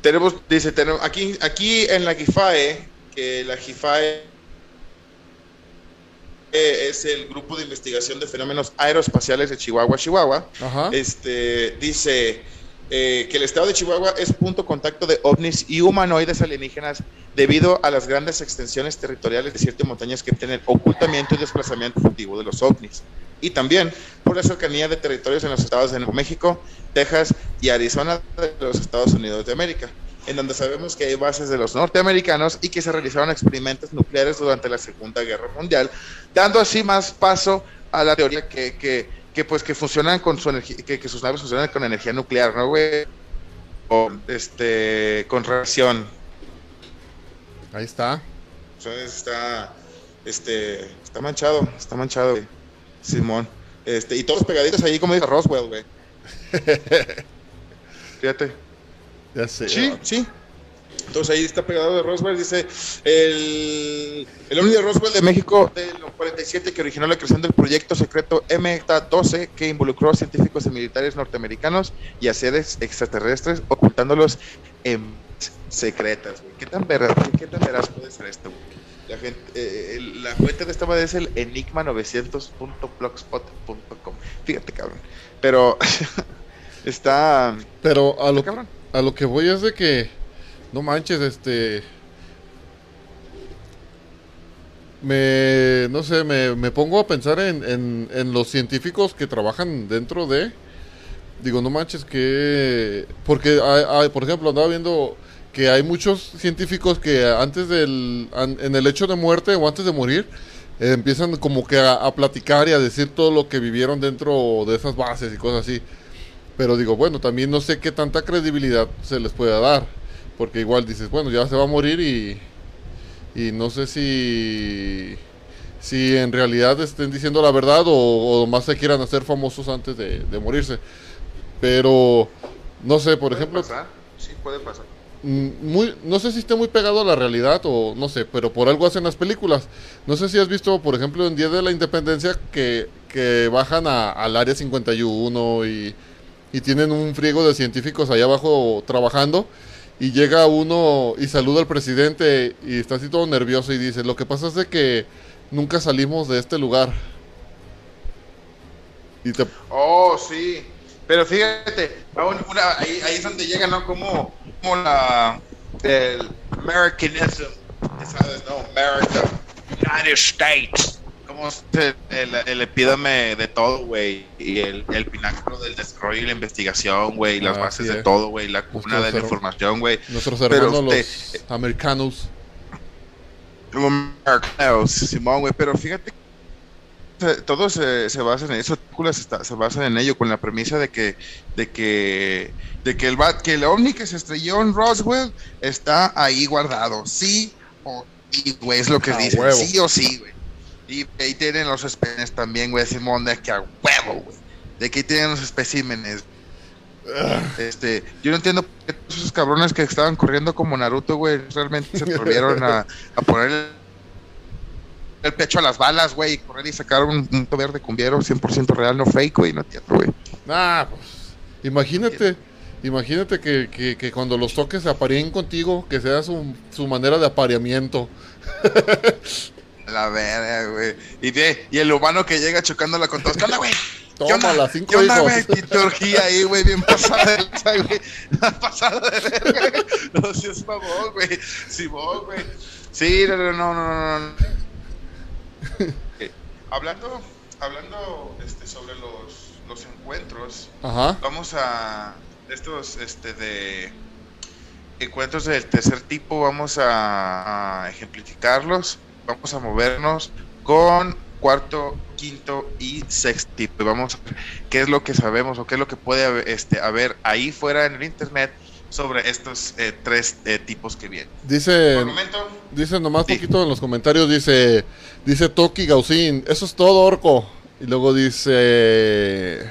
tenemos, dice, tenemos, aquí, aquí en la GIFAE, que la GIFAE es el grupo de investigación de fenómenos aeroespaciales de Chihuahua, Chihuahua, Ajá. este, dice eh, que el estado de Chihuahua es punto contacto de ovnis y humanoides alienígenas debido a las grandes extensiones territoriales de ciertas montañas que tienen ocultamiento y desplazamiento fugitivo de los ovnis. Y también por la cercanía de territorios en los estados de Nuevo México, Texas y Arizona de los Estados Unidos de América, en donde sabemos que hay bases de los norteamericanos y que se realizaron experimentos nucleares durante la Segunda Guerra Mundial, dando así más paso a la teoría que, que, que, pues que funcionan con su energía, que, que sus naves funcionan con energía nuclear, ¿no, güey? O este con radiación. Ahí está. Entonces está este está manchado, está manchado, güey. Simón. Este, y todos pegaditos ahí como dice Roswell, güey. Fíjate. Ya sé. Sí, sí. Entonces ahí está pegado de Roswell, dice el, el ovni de Roswell de México del 47 que originó la creación del proyecto secreto MTA-12 que involucró a científicos y militares norteamericanos y a seres extraterrestres ocultándolos en secretas. ¿Qué tan veraz, qué tan veraz puede ser esto? La, gente, eh, el- la fuente de esta madre es el enigma900.blogspot.com. Fíjate, cabrón. Pero está... Pero a lo, cabrón. A lo que voy es de que, no manches, este... Me, no sé, me, me pongo a pensar en, en, en los científicos que trabajan dentro de... Digo, no manches que... Porque, hay- por ejemplo, andaba viendo que hay muchos científicos que antes del... en el hecho de muerte o antes de morir, eh, empiezan como que a platicar y a decir todo lo que vivieron dentro de esas bases y cosas así. Pero digo, bueno, también no sé qué tanta credibilidad se les pueda dar. Porque igual dices, bueno, ya se va a morir y, y no sé si, si en realidad estén diciendo la verdad o, o más se quieran hacer famosos antes de, de morirse. Pero, no sé, por ¿Puede ejemplo, pasar? Sí, puede pasar. mm, muy, no sé si esté muy pegado a la realidad o no sé, pero por algo hacen las películas. No sé si has visto, por ejemplo, en Día de la Independencia que, que bajan a- al área 51 y, y tienen un friego de científicos allá abajo trabajando y llega uno y saluda al presidente y está así todo nervioso y dice, lo que pasa es de que nunca salimos de este lugar. Y te... Oh, sí. Pero fíjate, una- ahí, ahí es donde llega, ¿no? Como, como la. El Americanism. ¿Sabes? No, America. United States. Como el, el, epítome de todo, güey. Y el, el pináculo del desarrollo y la investigación, güey. y Las Así bases de todo, güey. La cuna de la información, güey. Nuestros hermanos usted- los americanos. Como Americanos, Simón, güey, pero fíjate se- todo se, se basa en eso, está- se basan en ello con la premisa de que de que de que el que el ovni que se estrelló en Roswell está ahí guardado, sí o sí, güey, es lo que A dicen, huevo. sí o sí, güey. Y ahí tienen los especímenes también, güey, Simón, de que a huevo, güey. De que ahí tienen los especímenes. Este, yo no entiendo por qué esos cabrones que estaban corriendo como Naruto, güey, realmente se atrevieron a, a poner el, pecho a las balas, güey, y correr y sacar un, un poder de cumbiero 100% real, no fake, güey, no entiendo, güey. Ah, pues, imagínate, imagínate que, que, que cuando los toques se apareen contigo, que sea su, su manera de apareamiento. La verga, güey. Y, de, y el humano que llega chocándola con todos. ¿Qué onda, güey? ¿Qué Toma, las cinco ¿Qué onda, güey? Orgía ahí, güey, bien pasada de lanza, güey. Pasada de verga. No, si es mamón, güey. Simón, güey. Sí, no, no, no, no, no, no. Eh, hablando, hablando este, sobre los, los encuentros, Ajá. vamos a estos este de encuentros del tercer tipo vamos a, a ejemplificarlos vamos a movernos con cuarto quinto y sexto tipo y vamos a ver qué es lo que sabemos o qué es lo que puede haber, este, haber ahí fuera en el internet sobre estos eh, tres eh, tipos que vienen Dice, dice nomás Sí. poquito en los comentarios, dice, dice Toki Gausin, eso es todo, Orco. Y luego dice,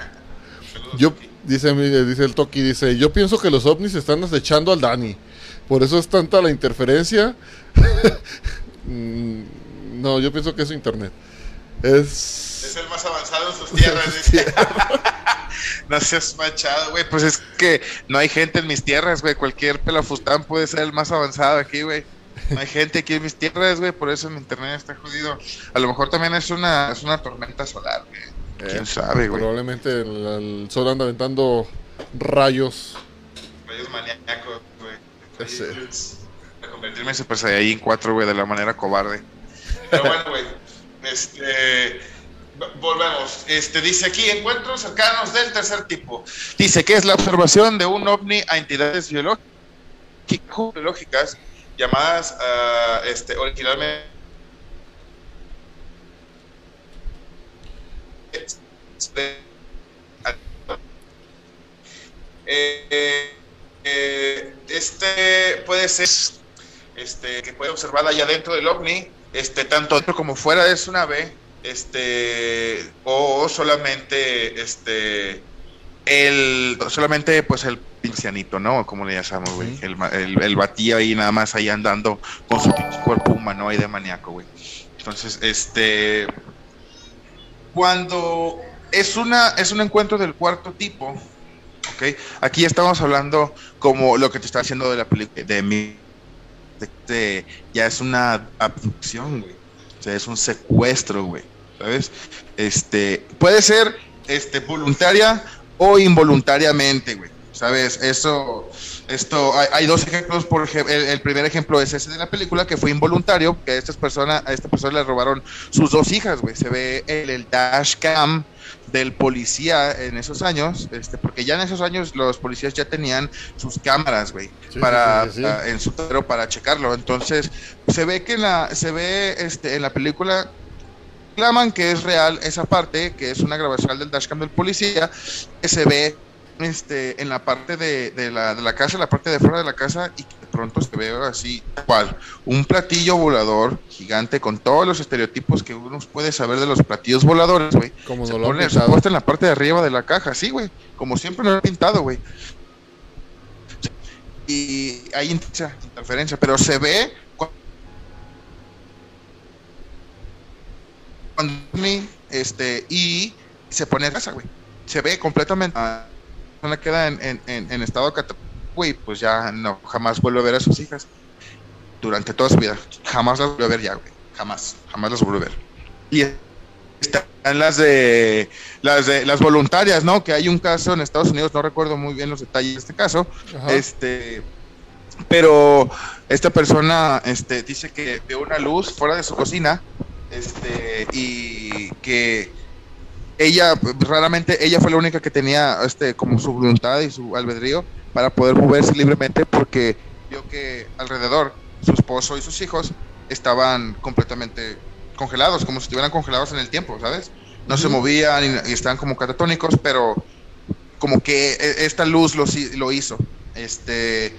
saludos, yo, Toki. dice, dice el Toki, dice, yo pienso que los ovnis están acechando al Dani. Por eso es tanta la interferencia. Mm, no, yo pienso que es internet. Es... Es el más avanzado en sus tierras, dice. no seas machado, güey. Pues es que no hay gente en mis tierras, güey. Cualquier pelafustán puede ser el más avanzado aquí, güey. No hay gente aquí en mis tierras, güey. Por eso mi internet está jodido. A lo mejor también es una, es una tormenta solar, güey. ¿Quién Eh, sabe, güey? Probablemente el, el sol anda aventando rayos. Rayos maníacos, güey. Convertirme en Super Saiyajin 4, güey, de la manera cobarde. Pero bueno, güey. Este. Volvemos. Este dice aquí encuentros cercanos del tercer tipo. Dice que es la observación de un ovni a entidades biológicas llamadas este, originalmente Eh, eh, este puede ser este que puede observar allá dentro del ovni, este tanto dentro como fuera de su nave, este o solamente este el solamente pues el pincianito, ¿no? Como le llamamos, güey. El, el, el batillo ahí nada más ahí andando con su cuerpo humanoide maníaco, güey. Entonces, este cuando es una es un encuentro del cuarto tipo, ¿ok? Aquí estamos hablando como lo que te está haciendo de la película de mi de- ya es una abducción, güey. O sea, es un secuestro, güey. ¿Sabes? Este, puede ser este voluntaria o involuntariamente, güey. ¿Sabes? Eso esto hay, hay dos ejemplos por el, el primer ejemplo es ese de la película que fue involuntario, que a estas personas a esta persona le robaron sus dos hijas, güey. Se ve el, el dash cam del policía en esos años, este, porque ya en esos años los policías ya tenían sus cámaras, güey, Sí, para sí, sí, sí. en su terreno para checarlo. Entonces, se ve que en la se ve este en la película claman que es real esa parte, que es una grabación del dashcam del policía, que se ve este, en la parte de, de la, de la casa, la parte de fuera de la casa, y que de pronto se ve así, cual, un platillo volador gigante con todos los estereotipos que uno puede saber de los platillos voladores, güey. Como Se han pone se puesta en la parte de arriba de la caja, sí, güey, como siempre lo he pintado, güey. Y hay inter- interferencia, pero se ve cu- cuando este y se pone a casa, güey. Se ve completamente. Persona queda en, en, en, estado cata- güey, pues ya no, jamás vuelve a ver a sus hijas durante toda su vida. Jamás las vuelve a ver ya, güey. Jamás, jamás las vuelve a ver. Y están las de las de las voluntarias, ¿no? Que hay un caso en Estados Unidos, no recuerdo muy bien los detalles de este caso, Ajá. este, pero esta persona este, dice que vio una luz fuera de su cocina este, y que ella, raramente, ella fue la única que tenía este, como su voluntad y su albedrío para poder moverse libremente porque vio que alrededor su esposo y sus hijos estaban completamente congelados, como si estuvieran congelados en el tiempo, ¿sabes? No se movían y, y estaban como catatónicos, pero como que e- esta luz lo, lo hizo. Este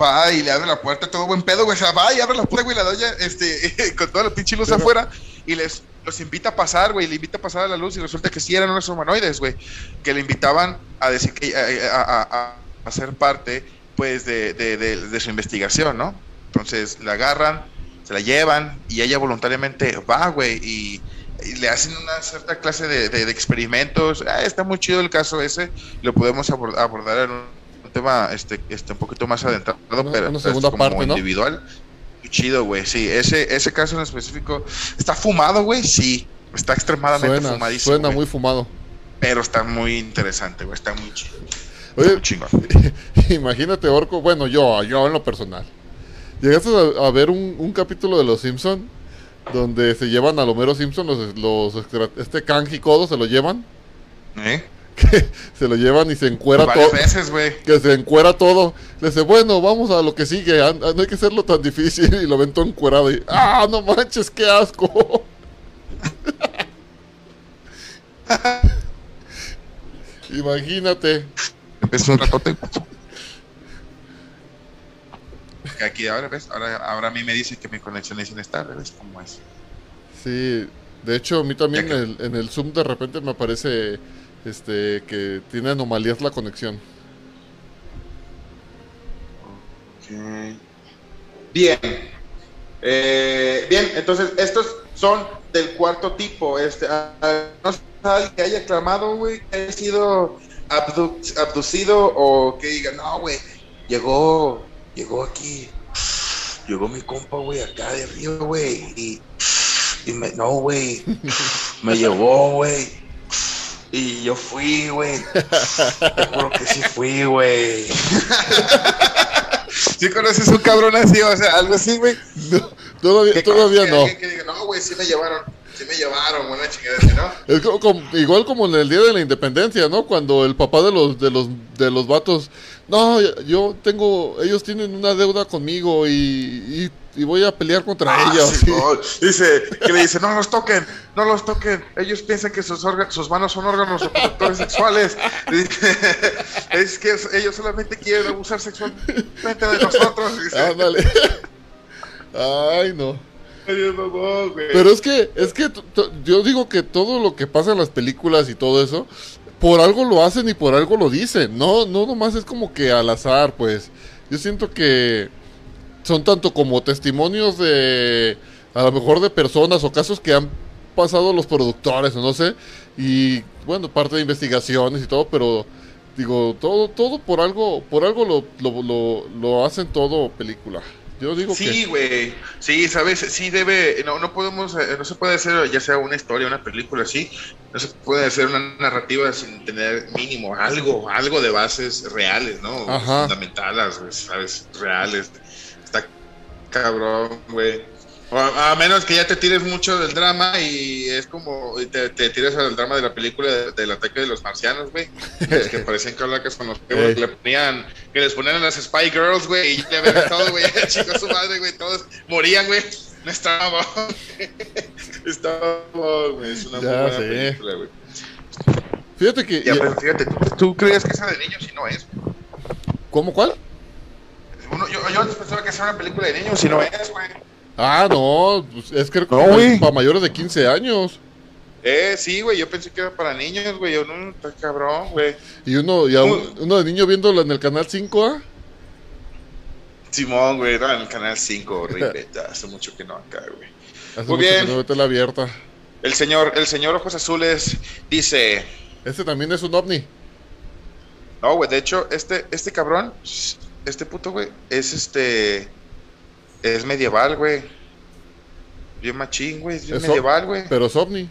va y le abre la puerta, todo buen pedo, güey. O sea, va y abre la puerta, güey, la doña, este, con toda la pinche luz Pero- afuera, y les los invita a pasar, güey, le invita a pasar a la luz, y resulta que sí eran unos humanoides, güey, que le invitaban a decir que a, a- a- a ser parte, pues, de, de- de- de su investigación, ¿no? Entonces la agarran, se la llevan, y ella voluntariamente va, güey, y, y le hacen una cierta clase de, experimentos. Ah, está muy chido el caso ese, lo podemos abor- abordar en un, tema este, este un poquito más adentrado, Una- pero una segunda como parte, ¿no? individual. Chido, güey, sí, ese, ese caso en específico, ¿está fumado, güey? Sí, está extremadamente Suena, fumadísimo, suena muy fumado. pero está muy interesante, güey, está muy chido. Está Oye, muy chingón. imagínate, Orco, bueno, yo, yo en lo personal. ¿Llegaste a, a ver un, un capítulo de Los Simpson donde se llevan a Homero Simpson, los, los este Kanji Kodo se lo llevan? ¿Eh? Que se lo llevan y se encuera Varias todo. veces, güey. Que se encuera todo. Le dice, bueno, vamos a lo que sigue. an- No hay que hacerlo tan difícil. Y lo ven todo encuerado. Y, ¡ah, no manches, qué asco! Imagínate. Empezó un ratote. Aquí ahora ves, ahora, ahora a mí me dice que mi conexión es inestable, ¿ves cómo es? Sí, de hecho a mí también Ya que- en el, en el Zoom de repente me aparece este que tiene anomalías la conexión. Bien. Eh, bien, entonces estos son del cuarto tipo. Este, ah, no sé alguien que haya clamado, güey, que haya sido abduc- abducido o que diga, no, güey, llegó, llegó aquí, llegó mi compa, güey, acá de arriba, güey, y, y me, no, güey, me llevó, güey. Y yo fui, güey. Te juro que sí fui, güey. ¿Sí conoces un cabrón así? O sea, algo así, güey. No, todavía, Que todavía no. alguien Que diga, no, güey, sí me llevaron. Sí me llevaron, buena chingada, ¿no? Es co- como- igual como en el día de la independencia, ¿no? Cuando el papá de los de los de los vatos, no, yo tengo, ellos tienen una deuda conmigo y, y, y voy a pelear contra Ah, ellos. sí, no. Dice, que le dice, no los toquen, no los toquen. Ellos piensan que sus, sus manos son órganos reproductores sexuales. Dice, es que ellos solamente quieren abusar sexualmente de nosotros. Dice, Ándale. Ay, no. Pero es que, es que yo digo que todo lo que pasa en las películas y todo eso, por algo lo hacen y por algo lo dicen. No, no nomás es como que al azar, pues. Yo siento que son tanto como testimonios de, a lo mejor de personas o casos que han pasado los productores, o no sé. Y bueno, parte de investigaciones y todo, pero digo, todo, todo por algo, por algo lo, lo, lo hacen todo película. Yo digo Sí, que... güey. Sí, sabes, sí debe, no, no podemos, eh, no se puede hacer ya sea una historia, una película así, no se puede hacer una narrativa sin tener mínimo algo, algo de bases reales, ¿no? Ajá. Fundamentales, sabes, reales. Está cabrón, güey. O A, menos que ya te tires mucho del drama y es como y te, te tires al drama de la película de- del ataque de los marcianos, güey. Los que parecían calacas con los que le ponían, que les ponían a las Spy Girls, güey, y le ven todo, güey, chicos su madre, güey, todos morían, güey. No estaba, estaba, güey, es una muy Ya buena película, güey. Fíjate que... Ya, pero fíjate, ¿tú, tú crees que esa de niños y no es? ¿Cómo cuál? Uno, yo, yo antes pensaba que esa era una película de niños y no es, güey. Ah, no, pues, es que No, güey. para mayores de 15 años. Eh, sí, güey, yo pensé que era para niños, güey, yo no, está cabrón, güey. Y uno, y a un- uno de niño viéndolo en el canal 5, ¿ah? Simón, güey, era en el canal 5, horrible, ya hace mucho que no acá, güey. Hace Muy mucho bien. que no tele abierta. El señor, el señor Ojos Azules dice, Este también es un ovni. no, güey, de hecho, este, este cabrón, este puto, güey, es este, es medieval, güey. Bien machín, güey, es bien Es medieval, güey. Pero es ovni.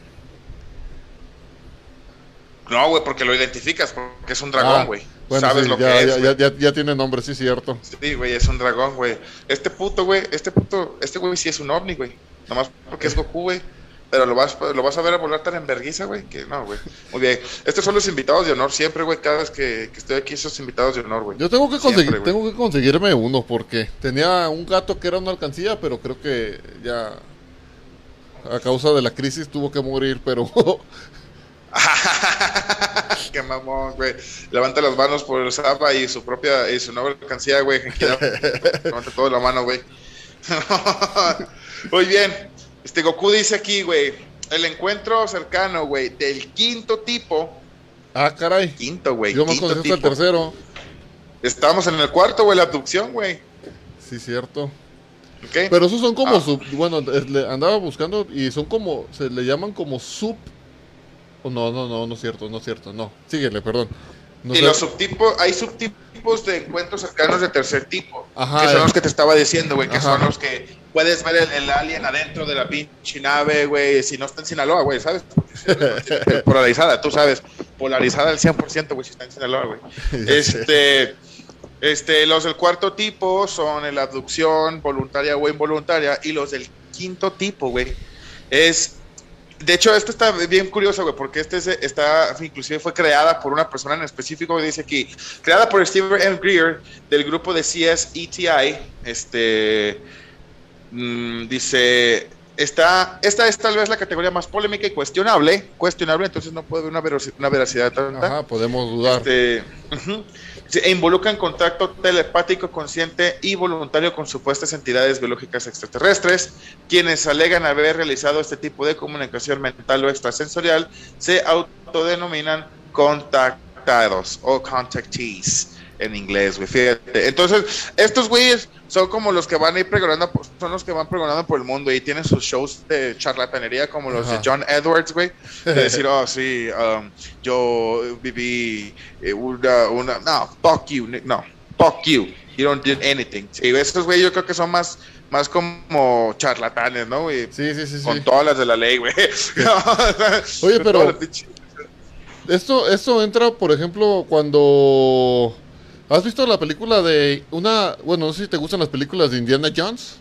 No, güey, porque lo identificas, porque es un Ah, dragón, güey. Bueno, Sabes sí, lo ya, que es, ya, ya, ya- ya tiene nombre, sí, cierto. Sí, güey, es un dragón, güey. Este puto, güey, este puto, este güey sí es un ovni, güey. Nomás porque es Goku, güey. Pero lo vas, lo vas a ver a volar tan en vergüenza, güey, que no, güey. Muy bien. Estos son los invitados de honor siempre, güey. Cada vez que, que estoy aquí, esos invitados de honor, güey. Yo tengo que conseguir, tengo que conseguirme uno porque tenía un gato que era una alcancía, pero creo que ya a causa de la crisis tuvo que morir, pero Qué mamón, güey. Levanta las manos por el Zapa y su propia, y su nueva alcancía, güey. Levanta toda la mano, güey. Muy bien. Este Goku dice aquí, güey. El encuentro cercano, güey, del quinto tipo. ah, caray. Quinto, güey. Yo me conocí hasta el tercero. Estamos en el cuarto, güey, la abducción, güey. Sí, cierto. ¿Ok? Pero esos son como Ah. sub, bueno, andaba buscando y son como se le llaman como sub o no, no, no, no es cierto, no es cierto, no. Síguele, perdón. No y sé- los subtipos, hay subtipos de encuentros cercanos de tercer tipo. Ajá, que son eh. los que te estaba diciendo, güey, que Ajá. son los que puedes ver el, el alien adentro de la pinche nave, güey, si no está en Sinaloa, güey, ¿sabes? Polarizada, tú sabes, polarizada al 100%, güey, si está en Sinaloa, güey. Este, este, los del cuarto tipo son la abducción voluntaria o involuntaria y los del quinto tipo, güey, es de hecho, esto está bien curioso, güey, porque este es- está, inclusive fue creada por una persona en específico, que dice aquí, creada por Steve M. Greer del grupo de CSETI, este, mm, dice, está, esta es tal vez la categoría más polémica y cuestionable, cuestionable, entonces no puede haber una, verosi- una veracidad tanta. Ajá, podemos dudar. Este, ujú. Se involucran contacto telepático consciente y voluntario con supuestas entidades biológicas extraterrestres. Quienes alegan haber realizado este tipo de comunicación mental o extrasensorial se autodenominan contactados o contactees en inglés, güey. Fíjate. Entonces, estos güeyes son como los que van a ir pregonando, son los que van pregonando por el mundo y tienen sus shows de charlatanería como los Ajá. de John Edwards, güey. De decir, oh, sí, um, yo viví eh, una, una, no, fuck you, no, fuck you, you don't do anything. Sí, estos güey yo creo que son más, más como charlatanes, ¿no, güey? Sí, sí, sí, sí. Con todas las de la ley, güey. Oye, pero- Esto, esto entra, por ejemplo, cuando ¿Has visto la película de una, bueno, no sé si te gustan las películas de Indiana Jones?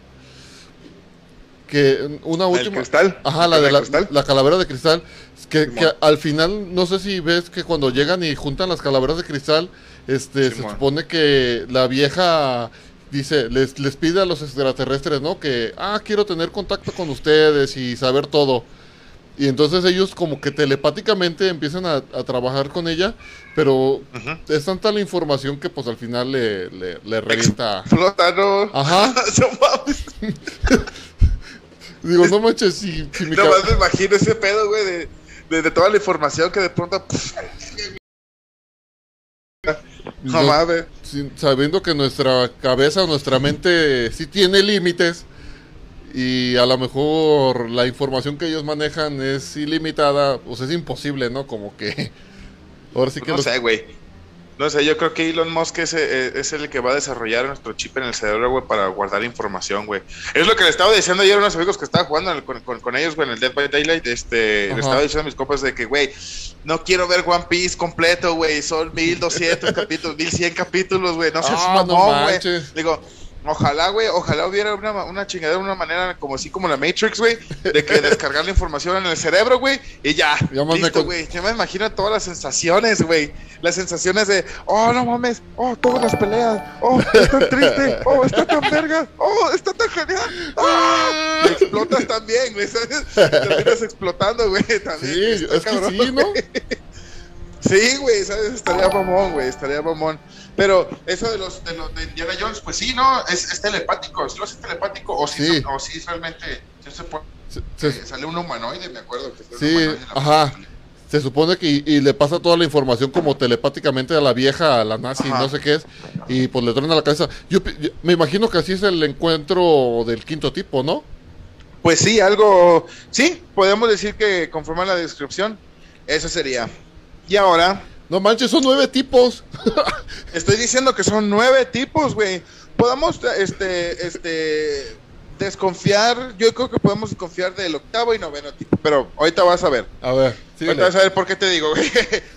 Que una ¿El última cristal? Ajá, la de la, cristal? la calavera de cristal. Que, al final, no sé si ves que cuando llegan y juntan las calaveras de cristal, este, se supone que la vieja dice, les, les pide a los extraterrestres, ¿no? Que, ah, quiero tener contacto con ustedes y saber todo. Y entonces ellos como que telepáticamente empiezan a, a trabajar con ella, pero Ujú. es tanta la información que pues al final le, le, le revienta. Explota, ¿no? Ajá. No. Digo, no manches, si, si mi No más me imagino ese pedo, güey, de, de, de toda la información que de pronto. No No. mames. sin- sabiendo que nuestra cabeza nuestra mente sí tiene límites y a lo mejor la información que ellos manejan es ilimitada, pues es imposible, ¿no? Como que ahora sí que No sé, güey. No sé, yo creo que Elon Musk es, eh, es el que va a desarrollar nuestro chip en el cerebro, güey, para guardar información, güey. Es lo que le estaba diciendo ayer a unos amigos que estaba jugando el- con, con- con ellos, güey, en el Dead by Daylight. Este, Ajá. le estaba diciendo a mis compas de que, güey, no quiero ver One Piece completo, güey. Son 1200 capítulos, 1100 capítulos, güey. No seas no mamón, güey. Digo, ojalá, güey, ojalá hubiera una, una chingadera, una manera como así como la Matrix, güey, de que descargar la información en el cerebro, güey, y ya. Ya listo, con- güey. Yo me imagino todas las sensaciones, güey. Las sensaciones de, oh, no mames, oh, todas las peleas, oh, está triste, oh, está tan verga, oh, está tan genial, ah. Y explotas también, güey, ¿sabes? Terminas explotando, güey, también. Sí, es que cabrón, sí, ¿no? Sí, güey, ¿sabes? Estaría mamón, güey, estaría mamón. Pero eso de los de, los de Indiana Jones, pues sí, ¿no? Es, es telepático, ¿sí lo hace telepático? O sí, Sí. o sí realmente se eh, se- sale un humanoide, me acuerdo. Que Sí, humanoide en la ajá. película. Se supone que y, y le pasa toda la información como telepáticamente a la vieja, a la nazi, Ajá. no sé qué es, y pues le truena la cabeza. Yo, yo- me imagino que así es el encuentro del quinto tipo, ¿no? Pues sí, algo. Sí, podemos decir que conforme a la descripción, eso sería. Y ahora, No manches, son nueve tipos. estoy diciendo que son nueve tipos, güey. Podemos, este, este, desconfiar. Yo creo que podemos desconfiar del octavo y noveno tipo. Pero ahorita vas a ver. A ver. Ahorita vas a ver por qué te digo, güey.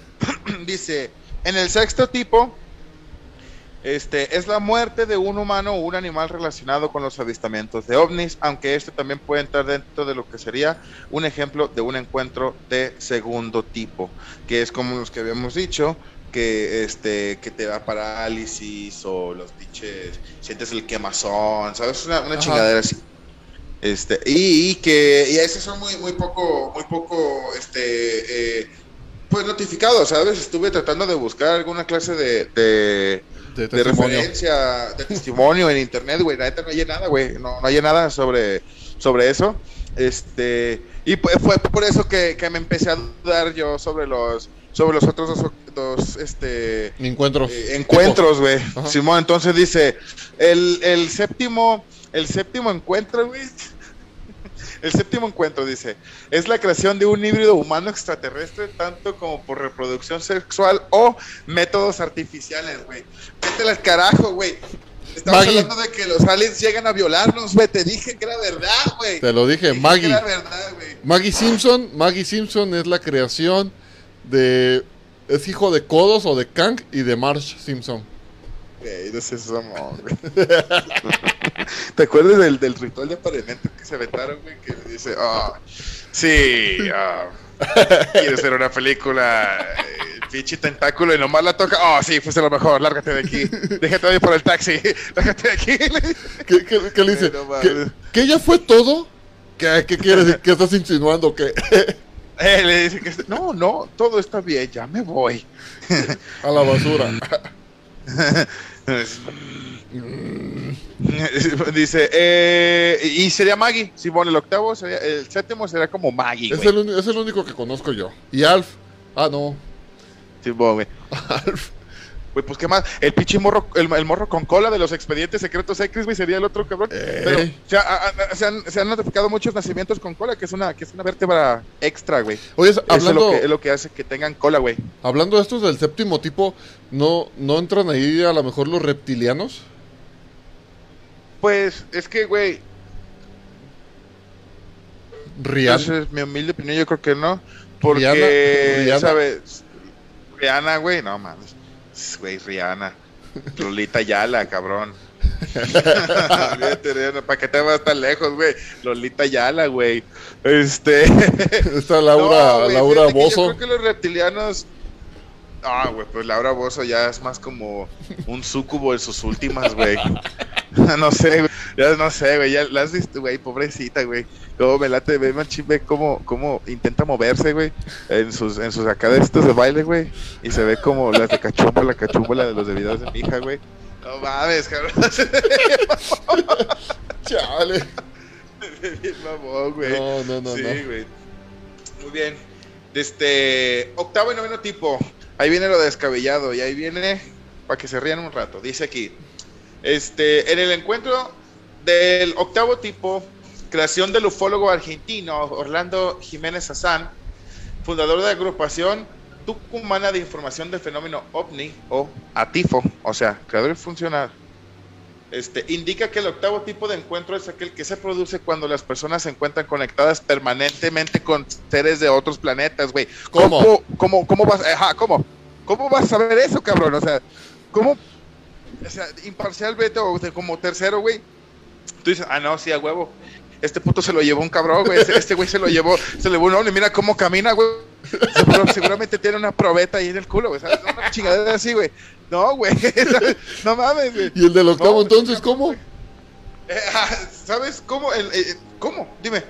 Dice, en el sexto tipo, este, es la muerte de un humano o un animal relacionado con los avistamientos de ovnis, aunque este también puede entrar dentro de lo que sería un ejemplo de un encuentro de segundo tipo, que es como los que habíamos dicho, que este que te da parálisis o los pinches sientes el quemazón, ¿sabes? Una, chingadera así. Este, y, y que y a esos son muy muy poco muy poco este eh, pues notificados, ¿sabes? Estuve tratando de buscar alguna clase de, de, De de testimonio. referencia, de testimonio en internet, güey. La neta no hay nada, güey. No, no hay nada sobre, sobre eso. Este, y pues fue por eso que, que me empecé a dudar yo sobre los, sobre los otros dos, dos este, Encuentros. eh, encuentros, güey. Simón, entonces dice, el, el séptimo, el séptimo encuentro, güey. El séptimo encuentro dice, es la creación de un híbrido humano extraterrestre tanto como por reproducción sexual o métodos artificiales, güey. Vete al carajo, güey. Estamos Maggie. hablando de que los aliens llegan a violarnos, güey. Te dije que era verdad, güey. Te lo dije, Dije que Maggie. era verdad, güey. Maggie Simpson, Maggie Simpson es la creación de es hijo de Kodos o de Kang y de Marge Simpson. Güey, no seas mamón. ¿Te acuerdas del, del ritual de apareamiento que se aventaron, güey? Que dice, ah, sí, ah, quiero hacer una película, eh, pinche tentáculo, y nomás la toca, oh, sí, fuiste lo mejor, lárgate de aquí, déjate de ir por el taxi, lárgate de aquí. ¿Qué, qué- qué le dice? ¿Que, que ya fue todo? ¿Qué, qué quieres? ¿Qué estás insinuando? que Eh, le dice que, no, no, todo está bien, ya me voy. A la basura. Dice, eh, y sería Maggie, Simón, el octavo, sería, el séptimo sería como Maggie, Es el, uni- es el único que conozco yo. Y Alf. Ah, no. Simón, güey. Alf. Güey, pues qué más, el pinche morro, el, el morro con cola de los expedientes secretos X, güey, sería el otro cabrón. Ey. Pero se, ha- a- a- se han, se han notificado muchos nacimientos con cola, que es una, que es una vértebra extra, güey. Oye, Eso es lo, que, es lo que hace que tengan cola, güey. hablando de estos del séptimo tipo, ¿no, ¿no entran ahí a lo mejor los reptilianos? Pues es que, güey, Rian. esa es mi humilde opinión, yo creo que no. Porque, Rihanna- Rihanna. ¿sabes? Rihanna, güey, no mames. Güey, Rihanna. Lolita Yala, cabrón. ¿Para qué te vas tan lejos, güey? Lolita Yala, güey. Este. Está Laura, No, Laura Bozo. Yo creo que los reptilianos. Ah, güey, pues Laura Bozo ya es más como un súcubo en sus últimas, güey. no sé, güey. Ya no sé, güey. Ya la has visto, güey. Pobrecita, güey. Cómo me late, ve, machín, ve cómo, cómo intenta moverse, güey. En sus, en sus acá de estos de baile, güey. Y se ve como las de cachumba, la cachumba, de los de videos de mi hija, güey. No mames, cabrón. Chale. Bien mamón, güey. No, no, no, sí, no. güey. Muy bien. Este, octavo y noveno tipo. Ahí viene lo descabellado. Y ahí viene para que se rían un rato. Dice aquí, este, en el encuentro del octavo tipo, creación del ufólogo argentino Orlando Jiménez Azán, fundador de la agrupación Tucumana de Información del Fenómeno OVNI o ATIFO, o sea, creador y funcional. Este, indica que el octavo tipo de encuentro es aquel que se produce cuando las personas se encuentran conectadas permanentemente con seres de otros planetas, güey. ¿Cómo? ¿Cómo, cómo, cómo vas, ajá, cómo? ¿Cómo vas a saber eso, cabrón? O sea, ¿cómo? O sea, imparcialmente o de- como tercero, güey. Tú dices, ah, no, sí, a huevo. Este puto se lo llevó un cabrón, güey. Este- Este güey se lo llevó, se le llevó un ovni. Mira cómo camina, güey. Seguramente tiene una probeta ahí en el culo, güey. ¿sabes? Una chingadera así, güey. No, güey. No mames, güey. ¿Y el del octavo No, entonces cómo? Eh, ah, ¿Sabes cómo? El, eh, ¿Cómo? Dime.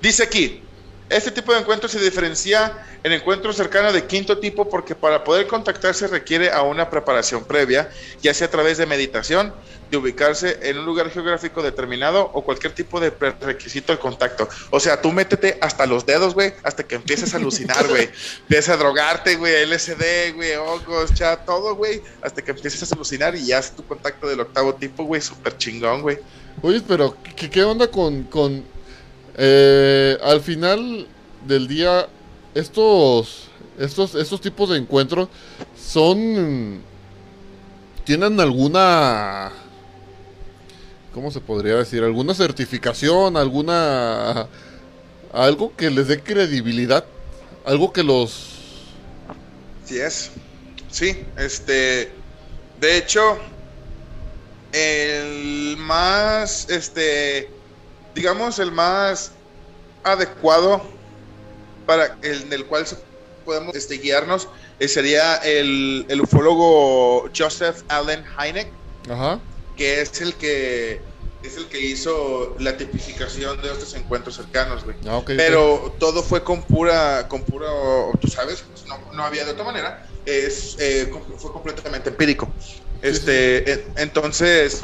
Dice aquí, este tipo de encuentro se diferencia en encuentro cercano de quinto tipo porque para poder contactarse requiere a una preparación previa, ya sea a través de meditación, de ubicarse en un lugar geográfico determinado o cualquier tipo de requisito al contacto. O sea, tú métete hasta los dedos, güey, hasta que empieces a alucinar, güey. Empiezas a drogarte, güey, LSD, güey, hongos, chat, todo, güey, hasta que empieces a alucinar y ya es tu contacto del octavo tipo, güey, súper chingón, güey. Oye, pero ¿qué, qué onda con, con eh, al final del día estos estos estos tipos de encuentros son tienen alguna ¿cómo se podría decir? alguna certificación, alguna algo que les dé credibilidad, algo que los Sí es. Sí, este. De hecho, el más, este, digamos, el más adecuado para el del cual podemos este, guiarnos eh, sería el, el ufólogo Joseph Allen Hynek, ajá, que es el que es el que hizo la tipificación de estos encuentros cercanos, güey. ah. Pero todo fue con pura, con puro, tú sabes, pues, no, no había de otra manera. Es, eh, fue completamente empírico. Este, eh, entonces,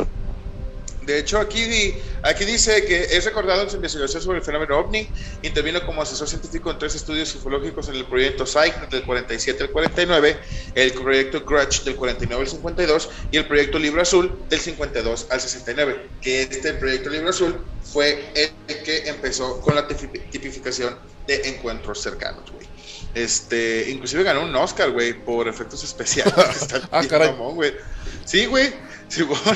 de hecho, aquí, aquí dice que es recordado en su investigación sobre el fenómeno OVNI. Intervino como asesor científico en tres estudios ufológicos en el proyecto PSYCH del 47 al 49, el proyecto Grudge del 49 al 52 y el proyecto Libro Azul del 52 al 69. Que este proyecto Libro Azul fue el que empezó con la tipi- tipificación de encuentros cercanos, güey. Este, inclusive ganó un Oscar, güey, por efectos especiales. Ah, caray. mamón, güey. Sí, güey. Sí, bueno.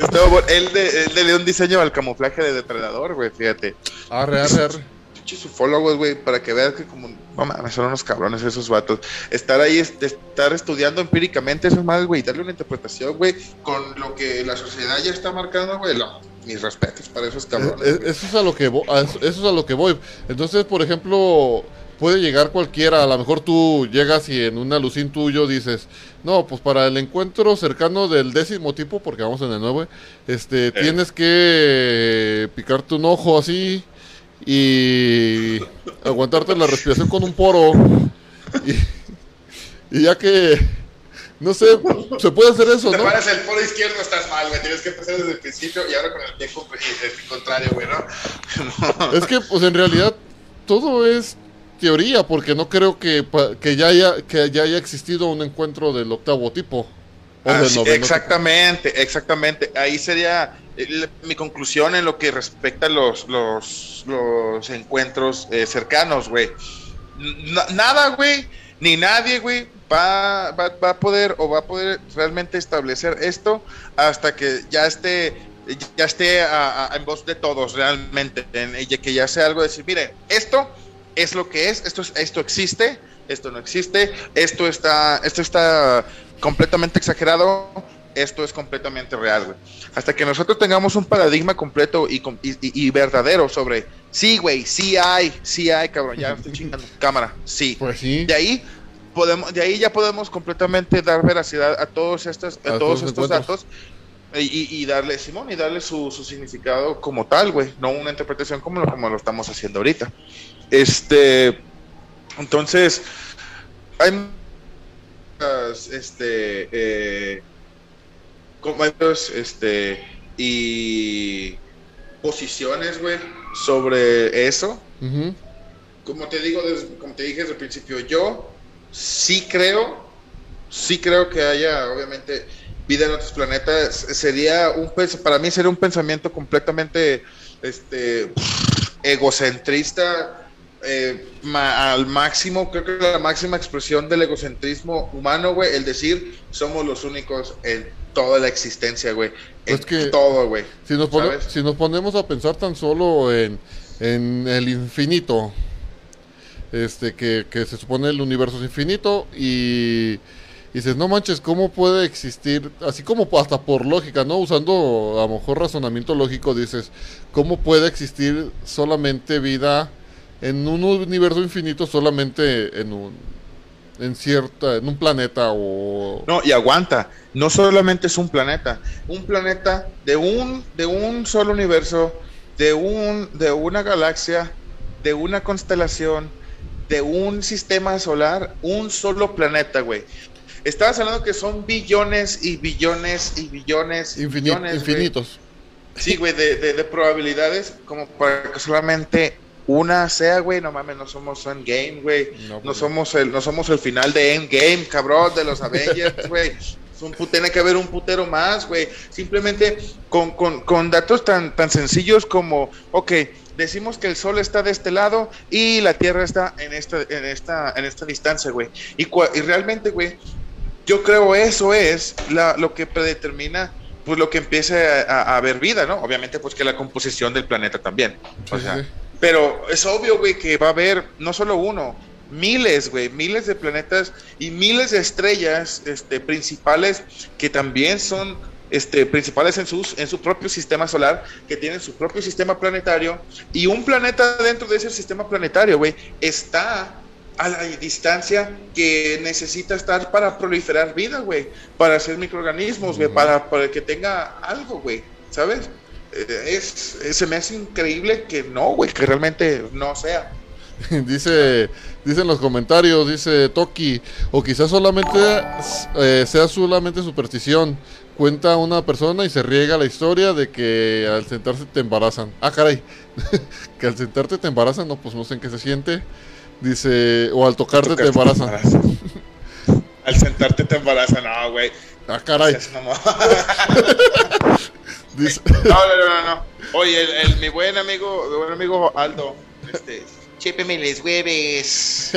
Estaba bueno. Él, de- él le dio un diseño al camuflaje de depredador, güey, fíjate. Arre, arre, arre. Pinches ufólogos, güey, para que veas que como, no mames, son unos cabrones esos vatos. Estar ahí, estar estudiando empíricamente esas madres, güey, darle una interpretación, güey, con lo que la sociedad ya está marcando, güey, no, mis respetos para esos cabrones. Eh, eh. Eso es a lo que vo- a eso eso es a lo que voy. Entonces, por ejemplo, puede llegar cualquiera. A lo mejor tú llegas y en un alucín tuyo dices, no, pues para el encuentro cercano del décimo tipo, porque vamos en el 9, este, tienes que picarte un ojo así y aguantarte la respiración con un poro. Y, y ya que, no sé, se puede hacer eso, Te ¿no? paras el polo izquierdo, estás mal, güey. Tienes que empezar desde el principio y ahora con el pie contrario, güey, ¿no? Es que, pues en realidad, todo es teoría, porque no creo que, que, ya, haya, que ya haya existido un encuentro del octavo tipo. O Ah, del sí, noveno exactamente, exactamente. Ahí sería eh, mi conclusión en lo que respecta a los, los, los encuentros eh, cercanos, güey. Na- nada, güey, ni nadie, güey, va, va, va a poder o va a poder realmente establecer esto hasta que ya esté ya esté a- a- en voz de todos realmente, en- que ya sea algo de decir, mire, esto es lo que es, esto, es- esto existe, esto no existe, esto está, esto está completamente exagerado, esto es completamente real, güey. Hasta que nosotros tengamos un paradigma completo y, y, y- verdadero sobre, sí, güey, sí hay, sí hay, cabrón, ya estoy chingando, cámara, sí. Pues sí. De ahí podemos, de ahí ya podemos completamente dar veracidad a todos estos, a A todos estos datos y, y- y darle, Simón, y darle su, su significado como tal, güey, no una interpretación como lo, como lo estamos haciendo ahorita. Este, entonces, hay muchas, este, eh, este, y posiciones, güey, sobre eso sí creo que haya, obviamente, vida en otros planetas. Sería un, para mí sería un pensamiento completamente, este, egocentrista eh, ma- al máximo, creo que la máxima expresión del egocentrismo humano, güey, el decir somos los únicos en toda la existencia, güey. En Pues que- todo, güey. Si nos, si nos ponemos a pensar tan solo en, en el infinito, este que, que se supone el universo es infinito y, y dices, no manches, ¿cómo puede existir? Así como hasta por lógica, ¿no? Usando a lo mejor razonamiento lógico, dices, ¿cómo puede existir solamente vida en un universo infinito solamente en un en cierta en un planeta o No, y aguanta. No solamente es un planeta, un planeta de un de un solo universo, de un de una galaxia, de una constelación, de un sistema solar, un solo planeta, güey. Estabas hablando que son billones y billones y billones güey. infinitos. Sí, güey, de, de, de probabilidades como para que solamente una sea, güey. No mames, no somos Endgame, güey. No, No, pues no. somos el, no somos el final de Endgame, cabrón, de los Avengers, güey. Tiene que haber un putero más, güey. Simplemente con, con, con datos tan, tan sencillos como, ok, decimos que el sol está de este lado y la tierra está en esta, en esta, en esta distancia, güey. Y, y realmente, güey, yo creo eso es la, lo que predetermina pues lo que empiece a, a haber vida, ¿no? Obviamente pues que la composición del planeta también. O Sí, sea, sí. Pero es obvio, güey, que va a haber no solo uno, miles, güey, miles de planetas y miles de estrellas este, principales que también son este, principales en, sus, en su propio sistema solar, que tienen su propio sistema planetario, y un planeta dentro de ese sistema planetario, güey, está a la distancia que necesita estar para proliferar vida, güey, para hacer microorganismos, güey, para, para que tenga algo, güey, ¿sabes? Eh, Es, se me hace increíble que no, güey, que realmente no sea. dice, dice en los comentarios, dice Toki, o quizás solamente eh, sea solamente superstición. Cuenta una persona y se riega la historia de que al sentarse te embarazan. Ah, caray, que al sentarte te embarazan, no, pues no sé en qué se siente. Dice, o al tocarte te embarazan. Al sentarte te embarazan, no, güey. Ah, caray. Dice, No, no, no, no, no. Oye, el, el- mi buen amigo, mi buen amigo Aldo, este, chépeme les hueves.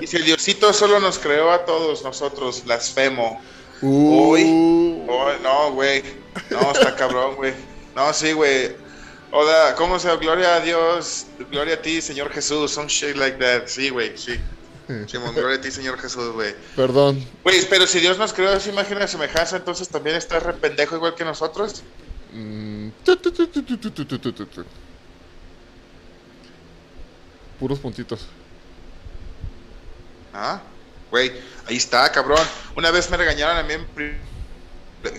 Dice, el Diosito solo nos creó a todos nosotros, blasfemo. uh, Oh, no, güey. No, está cabrón, güey. No, sí, güey. Hola, ¿cómo se Gloria a Dios, gloria a ti, Señor Jesús, some shit like that. Sí, güey, sí. Simón, gloria a ti, Señor Jesús, güey. perdón. Güey, pero si Dios nos creó a su imagen y semejanza, entonces también está re pendejo igual que nosotros. Puros puntitos. Ah, güey, ahí está, cabrón. Una vez me regañaron a mí en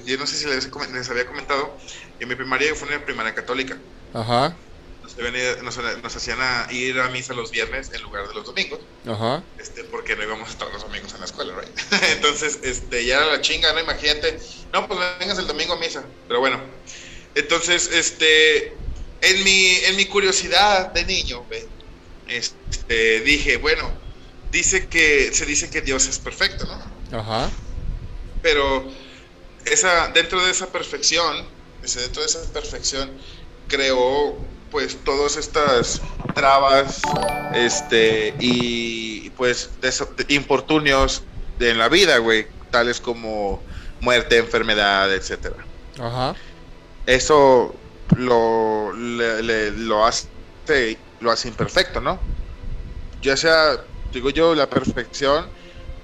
Yo no sé si les, había comentado. En mi primaria fue una primaria católica. Ajá. Nos, hacían a ir a misa los viernes en lugar de los domingos. Ajá. Este, porque no íbamos a estar los domingos en la escuela. Entonces, este, ya era la chinga, ¿no? Imagínate. No, pues vengas el domingo a misa. Pero bueno, entonces, este, en mi, en mi curiosidad de niño, ve, este, dije, bueno, dice que, se dice que Dios es perfecto, ¿no? Ajá. Pero esa, dentro de esa perfección, ese- dentro de esa perfección, creó pues todas estas trabas este y pues importunios de, en la vida, güey, tales como muerte, enfermedad, etcétera. Ajá. Eso lo, le- le- lo hace lo hace imperfecto, ¿no? Ya sea, digo yo, la perfección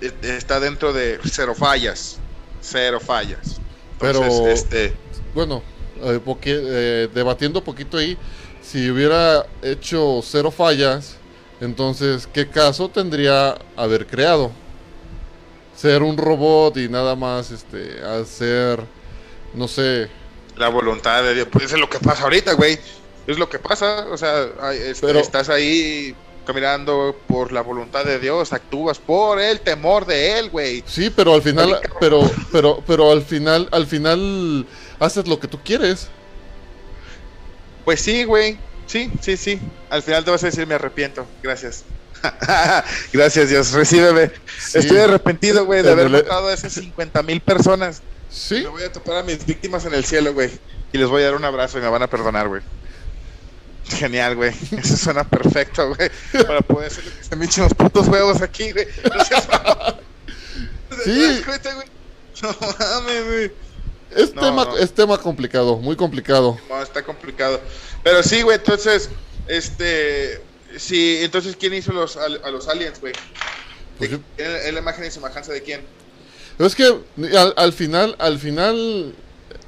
eh, está dentro de cero fallas, cero fallas. Entonces, Pero- este, Bueno, eh, porque, eh, debatiendo poquito ahí, si hubiera hecho cero fallas, entonces, ¿qué caso tendría haber creado? Ser un robot y nada más, este, hacer, no sé, la voluntad de Dios, pues eso es lo que pasa ahorita, güey. Es lo que pasa, o sea, Pero- estás ahí caminando por la voluntad de Dios, actúas por el temor de él, güey. sí, pero al final, pero, pero, pero al final, al final haces lo que tú quieres. Pues sí, güey. Sí, sí, sí. Al final te vas a decir me arrepiento. Gracias. Gracias, Dios, recíbeme. Sí. Estoy arrepentido, güey, de haber matado a esas 50 mil personas. Sí, Me voy a topar a mis víctimas en el cielo, güey. Y les voy a dar un abrazo y me van a perdonar, güey. Genial, güey. Eso suena perfecto, güey. Para poder hacer lo que se me echen los putos huevos aquí, güey. Mamón. Sí. No mames, güey. es, No, tema, no. es tema complicado, muy complicado. No, está complicado. Pero sí, güey, entonces, este. Sí, entonces, ¿quién hizo los, a, los aliens, güey? Pues ¿De yo- quién ¿Es la imagen y semejanza de quién? Es que al, al final, al final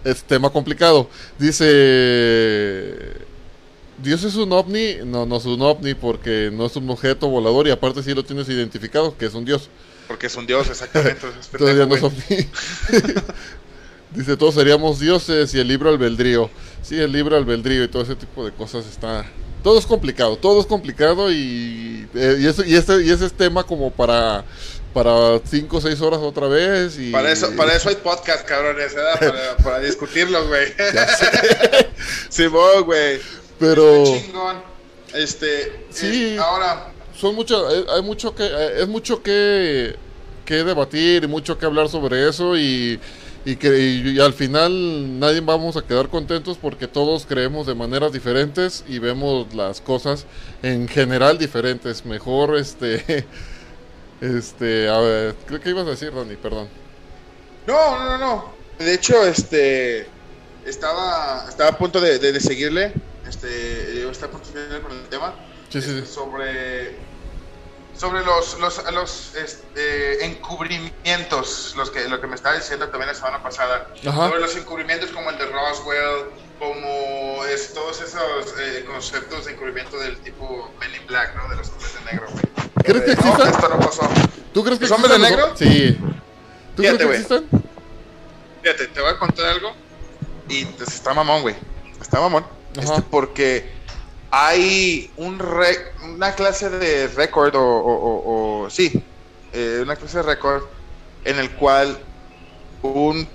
es tema complicado. Dice Dios es un ovni, no, no es un ovni porque no es un objeto volador y aparte sí lo tienes identificado que es un dios. Porque es un dios, exactamente. es Entonces ya no es ovni. Dice todos seríamos dioses y el libro albedrío. Sí, el libro albedrío y todo ese tipo de cosas está. Todo es complicado, todo es complicado y, eh, y, eso, y, este, y ese es tema como para para cinco o seis horas otra vez. Y, Para eso, para eso hay podcast, cabrones, ¿verdad? Para, para discutirlo, güey. Simón, güey. Pero chingón. Este. Sí. eh, ahora, son mucho, hay, hay mucho que, eh, es mucho que, que debatir y mucho que hablar sobre eso y, y que y, y al final nadie vamos a quedar contentos porque todos creemos de maneras diferentes y vemos las cosas en general diferentes. Mejor este, este, a ver, creo que ibas a decir, Dani, perdón. No, no, no, no. De hecho, este. Estaba, estaba a punto de, de- de seguirle. Este. Yo estaba a punto de seguirle con el tema. Sí, sí, este, sí. Sobre. Sobre los, los, los este, encubrimientos, los que, lo que me estaba diciendo también la semana pasada. Ajá. Sobre los encubrimientos como el de Roswell, como es, todos esos eh, conceptos de encubrimiento del tipo Men in Black, ¿no? De los hombres de negro. ¿Crees que Eh, no, existan? esto no pasó. ¿Tú crees que ¿Los hombres de los- Sí. ¿Tú Fíjate, crees que güey. existen? Fíjate, te voy a contar algo y pues, está mamón, güey. Está mamón. Este, porque hay un re- una clase de récord o, o- o- o- sí, eh, una clase de récord en el cual un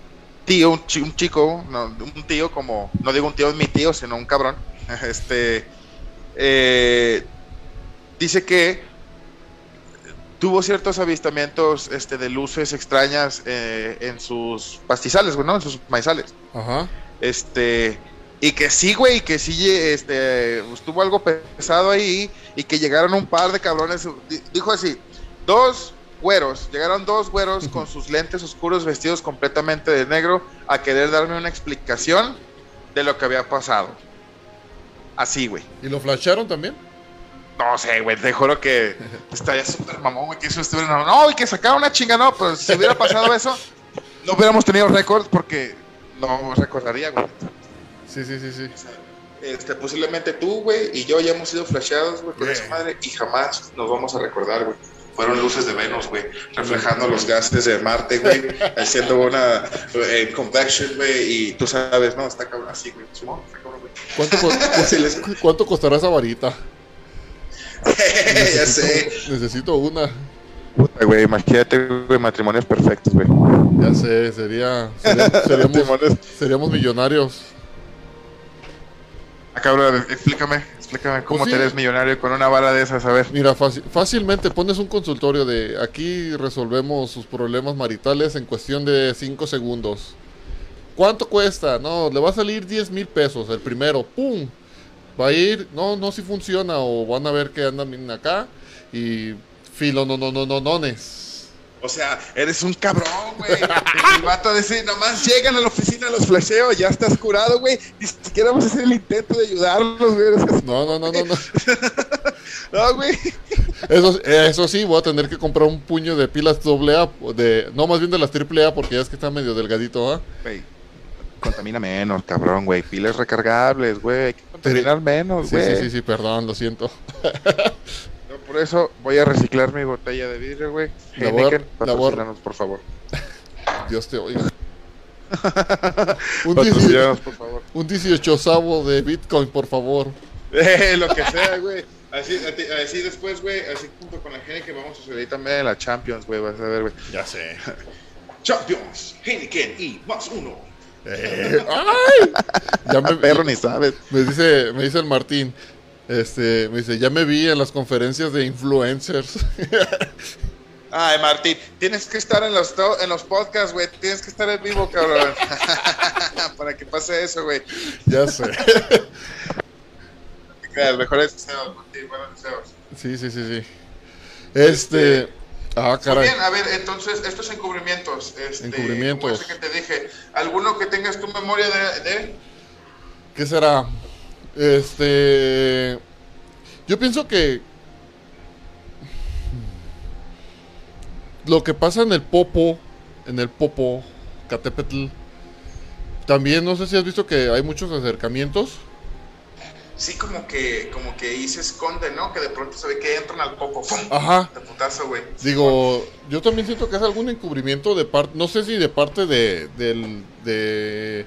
tío, un, chi- un chico, no, un tío como, no digo un tío es mi tío, sino un cabrón, este, eh, dice que tuvo ciertos avistamientos este, de luces extrañas eh, en sus pastizales, güey, ¿no? En sus maizales. Ajá. Este, y que sí, güey, que sí, este, estuvo algo pesado ahí y que llegaron un par de cabrones. di- Dijo así, dos güeros, llegaron dos güeros con sus lentes oscuros vestidos completamente de negro a querer darme una explicación de lo que había pasado. Así, güey. ¿Y lo flasharon también? No sé, güey, te juro que estaría súper mamón, güey, que eso estuviera... No, y que sacaron una chinga, no, pero si hubiera pasado eso, no hubiéramos tenido récord porque no recordaría, güey. Sí, sí, sí, sí. Este, posiblemente tú, güey, y yo ya hemos sido flasheados, güey, Güey. esa madre y jamás nos vamos a recordar, güey. Fueron luces de Venus, güey, reflejando los gases de Marte, güey, haciendo una eh, convection, güey, y tú sabes, no, está cabrón así, güey. ¿Cuánto, co- ¿Cuánto costará esa varita? ya sé. Necesito una. Puta, güey, imagínate, güey, matrimonios perfectos, güey. Ya sé, sería. sería- seríamos, seríamos millonarios. Ah, cabrón, explícame, explícame cómo Pues sí. te eres millonario con una vara de esas, a ver. Mira, fácil- fácilmente pones un consultorio de aquí resolvemos sus problemas maritales en cuestión de 5 segundos. ¿Cuánto cuesta? No, le va a salir 10 mil pesos el primero. ¡Pum! Va a ir, no, no si funciona o van a ver que andan bien acá y filo no no no no nones. O sea, eres un cabrón, güey. El vato dice, nomás llegan a la oficina, los flasheo, ya estás curado, güey. Ni siquiera vamos a hacer el intento de ayudarlos, güey. No, no, no, no, no. No, güey. Eso, eso sí, voy a tener que comprar un puño de pilas doble A, de, no más bien de las triple A porque ya es que está medio delgadito, ¿ah? Contamina menos, cabrón, güey. Pilas recargables, güey. Hay que contaminar menos, güey. sí, sí, sí, perdón, lo siento. Yo por eso voy a reciclar mi botella de vidrio, güey. Heineken, patrocínanos, por favor. Dios te oiga. un, 18, Patrocínanos, por favor. un 18 de Bitcoin, por favor. Eh, lo que sea, güey. Así, así después, güey, así junto con la Heineken vamos a salir también la Champions, güey, vas a ver, güey. Ya sé. Champions, Heineken y más uno. Eh, ¡Ay! Ya me, Perro ni sabes. me dice, me dice el Martín. Este, me dice, ya me vi en las conferencias de influencers. Ay, Martín, tienes que estar en los, en los podcasts, güey. Tienes que estar en vivo, cabrón. Para que pase eso, güey. ya sé. Mejores deseos, Martín. Buenos deseos. Sí, sí, sí, sí. Este. Ah, Muy bien, a ver, entonces, estos encubrimientos. Este, Encubrimientos. como ese que te dije. ¿Alguno que tengas tu memoria de, de? ¿Qué será? Este. Yo pienso que. Lo que pasa en el Popo, en el Popo, Catepetl. También no sé si has visto que hay muchos acercamientos. Sí, como que, como que ahí se esconde, ¿no? Que de pronto se ve que entran al. ¡Fum! Ajá. De putazo, güey. Digo, yo también siento que es algún encubrimiento de parte, no sé si de parte de, del, de,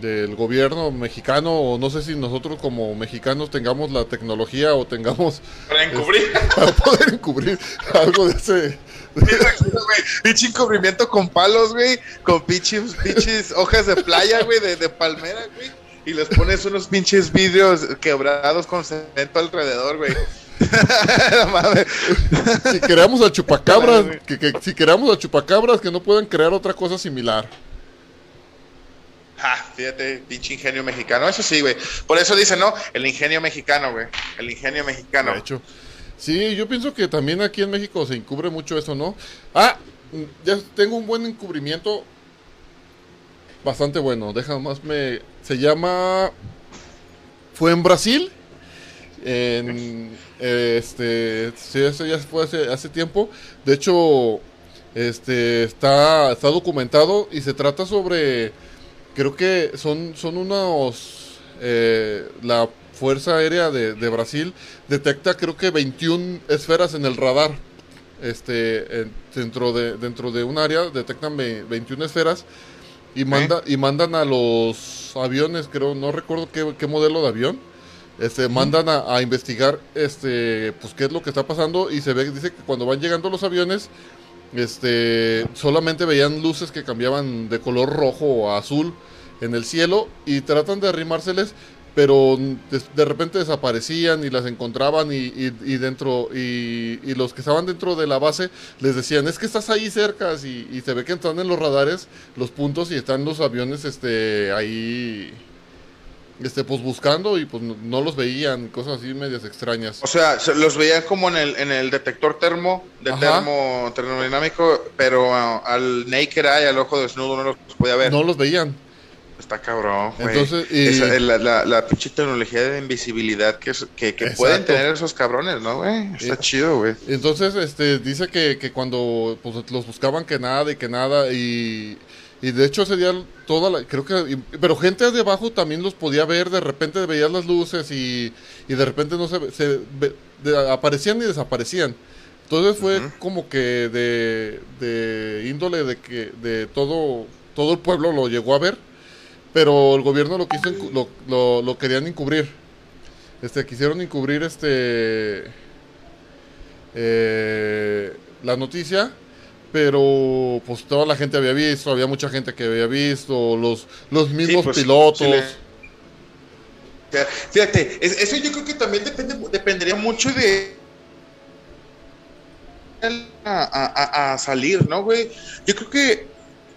del gobierno mexicano o no sé si nosotros como mexicanos tengamos la tecnología o tengamos Para encubrir. para poder encubrir algo de ese... güey. Pinche encubrimiento con palos, güey. Con pinches, pinches hojas de playa, güey, de, de palmera, güey. Y les pones unos pinches vidrios quebrados con cemento alrededor, güey. Si queramos al chupacabras, que, que- si queramos al chupacabras que no puedan crear otra cosa similar. Ja, fíjate, pinche ingenio mexicano. Eso sí, güey. Por eso dice, ¿no? El ingenio mexicano, güey. El ingenio mexicano. De hecho. Sí, yo pienso que también aquí en México se encubre mucho eso, ¿no? Ah, ya tengo un buen encubrimiento. Bastante bueno. Deja más me. Se llama. Fue en Brasil. En. Este. Sí, eso ya fue hace, hace tiempo. De hecho. Este. Está. Está documentado. Y se trata sobre. Creo que son. Son unos. eh, la Fuerza Aérea de, de Brasil detecta creo que 21 esferas en el radar. Este, en- dentro de dentro de un área detectan ve- 21 esferas y manda y mandan a los aviones, creo, no recuerdo qué, qué modelo de avión. Este, mandan a, a investigar este pues qué es lo que está pasando. Y se ve dice que cuando van llegando los aviones este solamente veían luces que cambiaban de color rojo a azul en el cielo y tratan de arrimárseles pero de, de repente desaparecían y las encontraban y, y- y dentro y, y los que estaban dentro de la base les decían es que estás ahí cerca y, y se ve que están en los radares los puntos y están los aviones este ahí este pues buscando y pues no, no los veían cosas así medias extrañas O sea, se- los veían como en el, en el detector termo, de Ajá. termo termodinámico, pero ah, al naked eye, al ojo desnudo, no los podía ver. no los veían Está cabrón, güey. Entonces, y- Esa- la, la, la pinche tecnología de invisibilidad que, que, pueden tener esos cabrones, ¿no, güey? Está Eh, chido, güey. Entonces, este, dice que, que cuando pues, los buscaban que nada y que nada y, y de hecho ese día toda la, creo que, pero gente de abajo también los podía ver, de repente veías las luces y, y de repente no se, ve- se ve- de- aparecían y desaparecían. Entonces fue como que de, de índole de que de todo, todo el pueblo lo llegó a ver, pero el gobierno lo quiso, lo, lo, lo querían encubrir. Este, quisieron encubrir este eh, la noticia, pero pues toda la gente había visto, había mucha gente que había visto, los, los mismos pues, pilotos. sí le- Fíjate, es- eso yo creo que también depende, dependería mucho de a, a- a- a salir, ¿no, güey? Yo creo que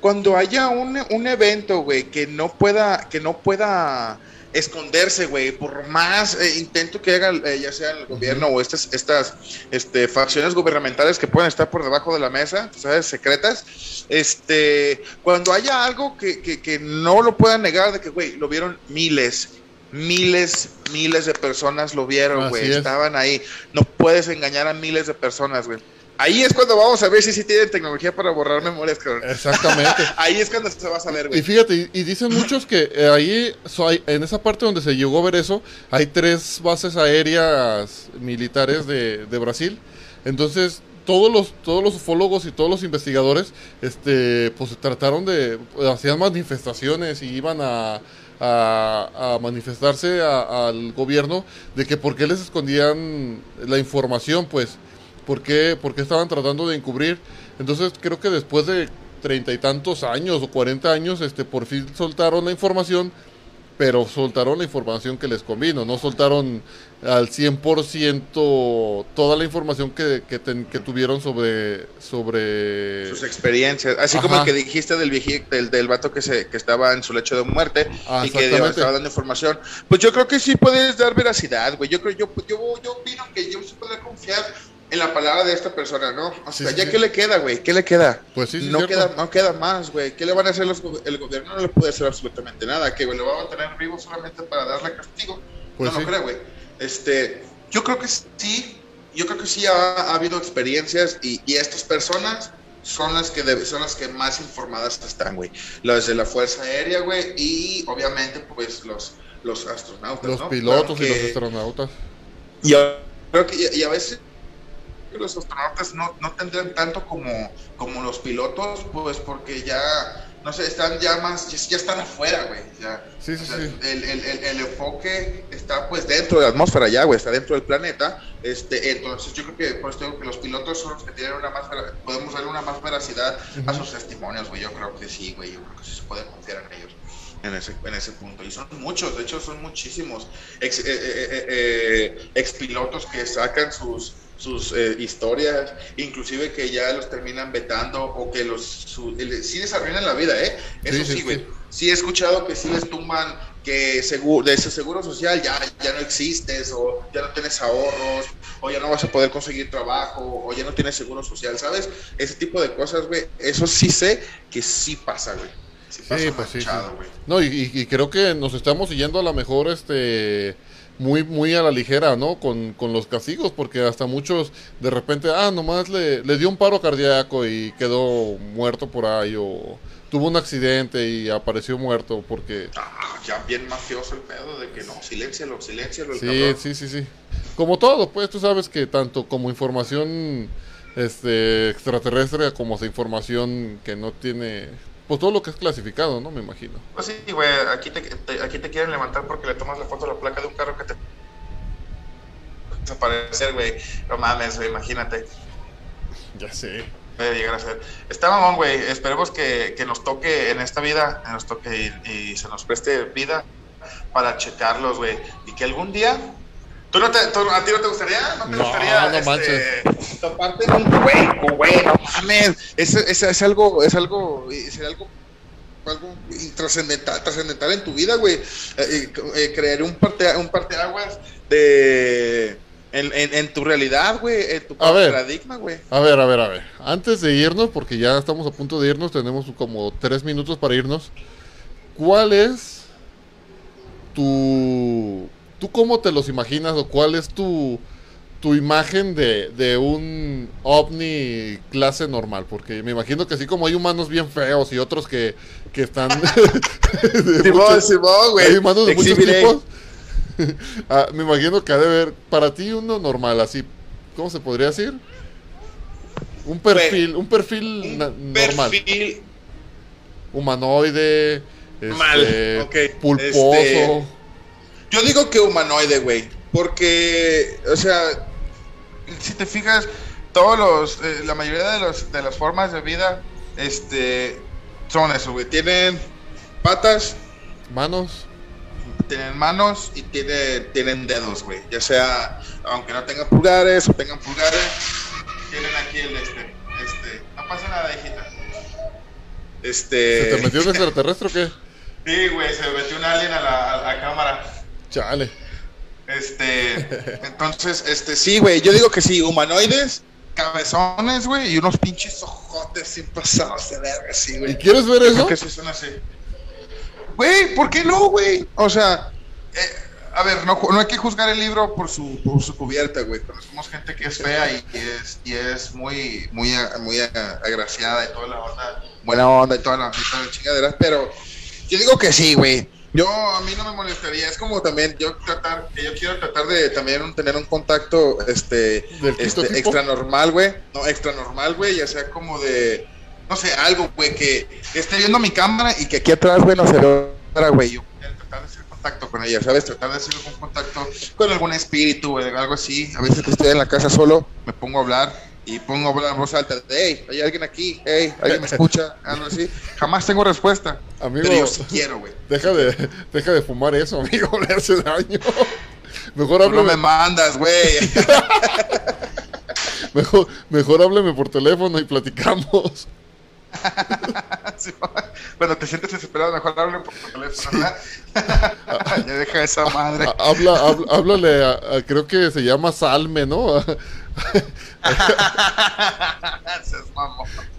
cuando haya un, un evento, güey, que no pueda, que no pueda esconderse, güey, por más eh, intento que haga eh, ya sea el gobierno o estas, estas este, facciones gubernamentales que pueden estar por debajo de la mesa, ¿sabes? Secretas, este, cuando haya algo que, que, que no lo puedan negar de que, güey, lo vieron miles, miles, miles de personas lo vieron, güey, es. estaban ahí, no puedes engañar a miles de personas, güey. Ahí es cuando vamos a ver si sí tienen tecnología para borrar memorias, cabrón. Exactamente. Ahí es cuando se va a saber, Y güey. fíjate, y, y dicen muchos que eh, ahí, so, hay- en esa parte donde se llegó a ver eso, hay tres bases aéreas militares de, de Brasil. Entonces, todos los, todos los ufólogos y todos los investigadores, este, pues trataron de, hacían manifestaciones y iban a, a, a manifestarse a- al gobierno de que por qué les escondían la información, pues, por qué, por qué estaban tratando de encubrir. Entonces, creo que después de treinta y tantos años o cuarenta años, este, por fin soltaron la información pero soltaron la información que les convino, no soltaron al 100% toda la información que, que, ten- que tuvieron sobre... sobre... Sus experiencias, así como Ajá. el que dijiste del viejito, del, del vato que se que estaba en su lecho de muerte Ah, y que estaba dando información. Pues yo creo que sí puedes dar veracidad, güey. Yo creo, yo, yo, yo opino que yo sí podría confiar en la palabra de esta persona, ¿no? O sea, sí, ya sí. qué le queda, güey, ¿qué le queda? Pues sí, sí, no cierto. queda, no queda más, güey. ¿Qué le van a hacer los el gobierno? No le puede hacer absolutamente nada. Que güey, lo va a mantener vivo solamente para darle castigo. Pues no lo creo, güey. Este, yo creo que sí. Yo creo que sí ha, ha habido experiencias y, y estas personas son las que debe- son las que más informadas están, güey. Las de la Fuerza Aérea, güey, y obviamente pues los los astronautas, Los ¿no? pilotos Claro y los astronautas. y a- creo que y a veces los astronautas no, no tendrán tanto como, como los pilotos, pues porque ya, no sé, están ya más, ya, ya están afuera, güey. Ya, Sí, sí, O sea, sí. El, el, el, el enfoque está pues dentro de la atmósfera ya, güey, está dentro del planeta. Este, entonces yo creo que por eso digo que los pilotos son los que tienen una más, podemos darle una más veracidad a sus testimonios, güey. Yo creo que sí, güey, yo creo que sí se puede confiar en ellos. En ese, en ese punto. Y son muchos, de hecho son muchísimos ex, eh, eh, eh, ex pilotos que sacan sus, sus eh, historias, inclusive que ya los terminan vetando o que los su- el- sí les arruinan la vida, ¿eh? Eso Sí, sí, sí, güey. sí. Sí. he escuchado que sí les tumban que seguro, de ese seguro social ya, ya no existes o ya no tienes ahorros o ya no vas a poder conseguir trabajo o ya no tienes seguro social, ¿sabes? Ese tipo de cosas, güey. Eso sí sé que sí pasa, güey. Sí, pasa Sí, pues sí, sí. manchado, güey. No, y, y- y creo que nos estamos siguiendo a lo mejor este muy muy a la ligera, ¿no? Con, con los castigos, porque hasta muchos de repente, ah, nomás le, le dio un paro cardíaco y quedó muerto por ahí, o tuvo un accidente y apareció muerto, porque... Ah, ya bien mafioso el pedo de que no, siléncialo, siléncialo el Sí, cabrón. sí, sí, sí. Como todo, pues tú sabes que tanto como información este extraterrestre como esa información que no tiene... Pues todo lo que es clasificado, ¿no? Me imagino. Pues sí, güey, aquí te, te- aquí te quieren levantar porque le tomas la foto a la placa de un carro que te desaparecer, güey. No mames, güey, imagínate. Ya sé. Puede llegar a ser. Está mamón, güey. Esperemos que, que nos toque en esta vida, nos toque y, y se nos preste vida para checarlos, güey. Y que algún día. ¿Tú no te, tú- ¿A ti no te gustaría? ¿No te No, gustaría no este, toparte en un güey, güey? No mames. Es, es, es algo, es algo, es algo algo trascendental, trascendental en tu vida, güey. Eh, eh, eh, crear un parte, un parteaguas de en, en, en tu realidad, güey, en tu A ver. paradigma, güey. A ver, a ver, a ver. Antes de irnos, porque ya estamos a punto de irnos, tenemos como tres minutos para irnos. ¿Cuál es tu... ¿Tú cómo te los imaginas o cuál es tu, tu imagen de, de un ovni clase normal? Porque me imagino que así como hay humanos bien feos y otros que, que están... de Simón, muchos- Simón, güey. hay humanos de muchos tipos. Ah, me imagino que ha de haber para ti uno normal, así, ¿cómo se podría decir? Un perfil, un perfil Un normal, perfil humanoide, este, Mal, ok, pulposo. este- Yo digo que humanoide, güey. Porque, o sea, si te fijas, todos los, eh, la mayoría de, los, de las formas de vida, este, son eso, güey. Tienen patas, Manos, tienen manos y tienen, tienen dedos, güey. Ya sea, aunque no tengan pulgares o tengan pulgares, tienen aquí el este. Este, no pasa nada, hijita. Este. ¿se te metió un extraterrestre o qué? Sí, güey, se metió un alien a la, a la cámara. Chale. Este, entonces, este, sí, güey, yo digo que sí, humanoides, cabezones, güey, y unos pinches ojotes sin pasados de verga, sí, ¿Y güey. quieres ver eso? creo que sí son así. Güey, ¿por qué no, güey? O sea, eh, a ver, no, no hay que juzgar el libro por su, por su cubierta, güey. Conocemos gente que es fea y, y es, y es muy, muy, muy agraciada y toda la onda, buena onda y toda la, y toda la chingadera, pero yo digo que sí, güey. Yo, a mí no me molestaría, es como también yo tratar, que yo quiero tratar de también tener un contacto, este, ¿Del quinto este, extra normal, güey. No, extra normal, güey, ya sea como de, no sé, algo, güey, que, que esté viendo mi cámara y que aquí atrás, güey, no se vea, güey. Yo tratar de hacer contacto con ella, ¿sabes? Tratar de hacer algún contacto con algún espíritu, güey, algo así. A veces que estoy en la casa solo, me pongo a hablar y pongo a hablar en voz alta, de, hey, hay alguien aquí, hey, alguien me escucha, algo así. Jamás tengo respuesta. Amigo. Pero yo sí quiero, güey. Deja de, deja de fumar eso, amigo, le hace daño. Mejor Tú no me háblame, mandas, güey. mejor, mejor háblame por teléfono y platicamos. Cuando te sientes desesperado, mejor hablen por teléfono, ¿verdad? ya deja esa madre. Ha- Habla, habla- háblale, a- a- creo que se llama Salme, ¿no?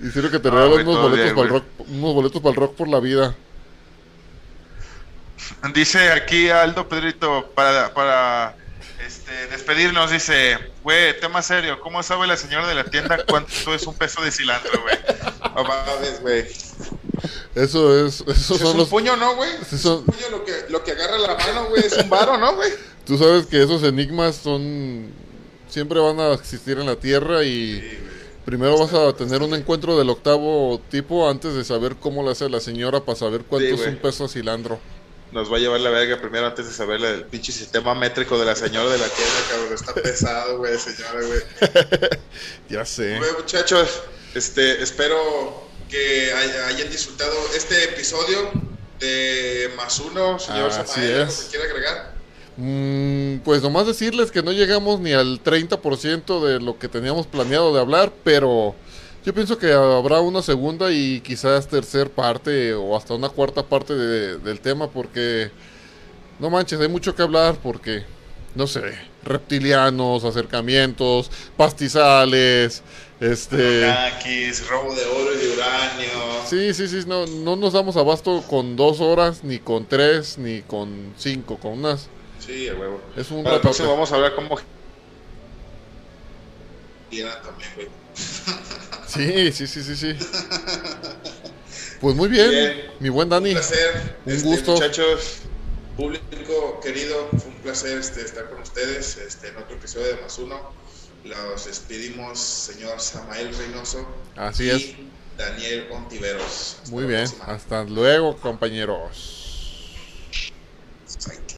Hicieron que te güey, unos boletos para el rock, unos boletos para el rock por la vida. Dice aquí Aldo Pedrito para, para este, despedirnos, dice, güey, tema serio, ¿cómo sabe la señora de la tienda cuánto es un peso de cilantro, güey? No mames, güey. Eso es, esos Es son un los, puño, ¿no, güey? Es son- un puño lo que, lo que agarra la mano, güey, es un varo, ¿no, güey? tú sabes que esos enigmas son, siempre van a existir en la tierra y primero vas a tener un encuentro del octavo tipo antes de saber cómo lo hace la señora para saber cuánto es güey. un peso de cilantro. Nos va a llevar la verga primero antes de saber el pinche sistema métrico de la señora de la tienda, cabrón. Está pesado, güey, señora, güey. Ya sé. Bueno, muchachos, este, espero que hay- hayan disfrutado este episodio de Más Uno, señor Así Samael, ¿algo es. que quiere agregar? Mm, pues nomás decirles que no llegamos ni al 30% de lo que teníamos planeado de hablar, pero yo pienso que habrá una segunda y quizás tercer parte o hasta una cuarta parte de- del tema porque no manches, hay mucho que hablar porque, no sé, reptilianos, acercamientos, pastizales, este... Robo de oro y de uranio. Sí, sí, sí, no, no nos damos abasto con dos horas, ni con tres, ni con cinco, con unas... Sí, a huevo. Es un Para próximo vamos a hablar cómo... También, güey. Sí, sí, sí, sí, sí. Pues muy bien, Bien. mi buen Dani. Un placer. Un este, gusto. Muchachos, público querido, fue un placer este, estar con ustedes este, en otro episodio de Más Uno. Los despedimos, señor Samael Reynoso. Así y es. Daniel Ontiveros. Hasta Muy bien, próxima. hasta luego, compañeros.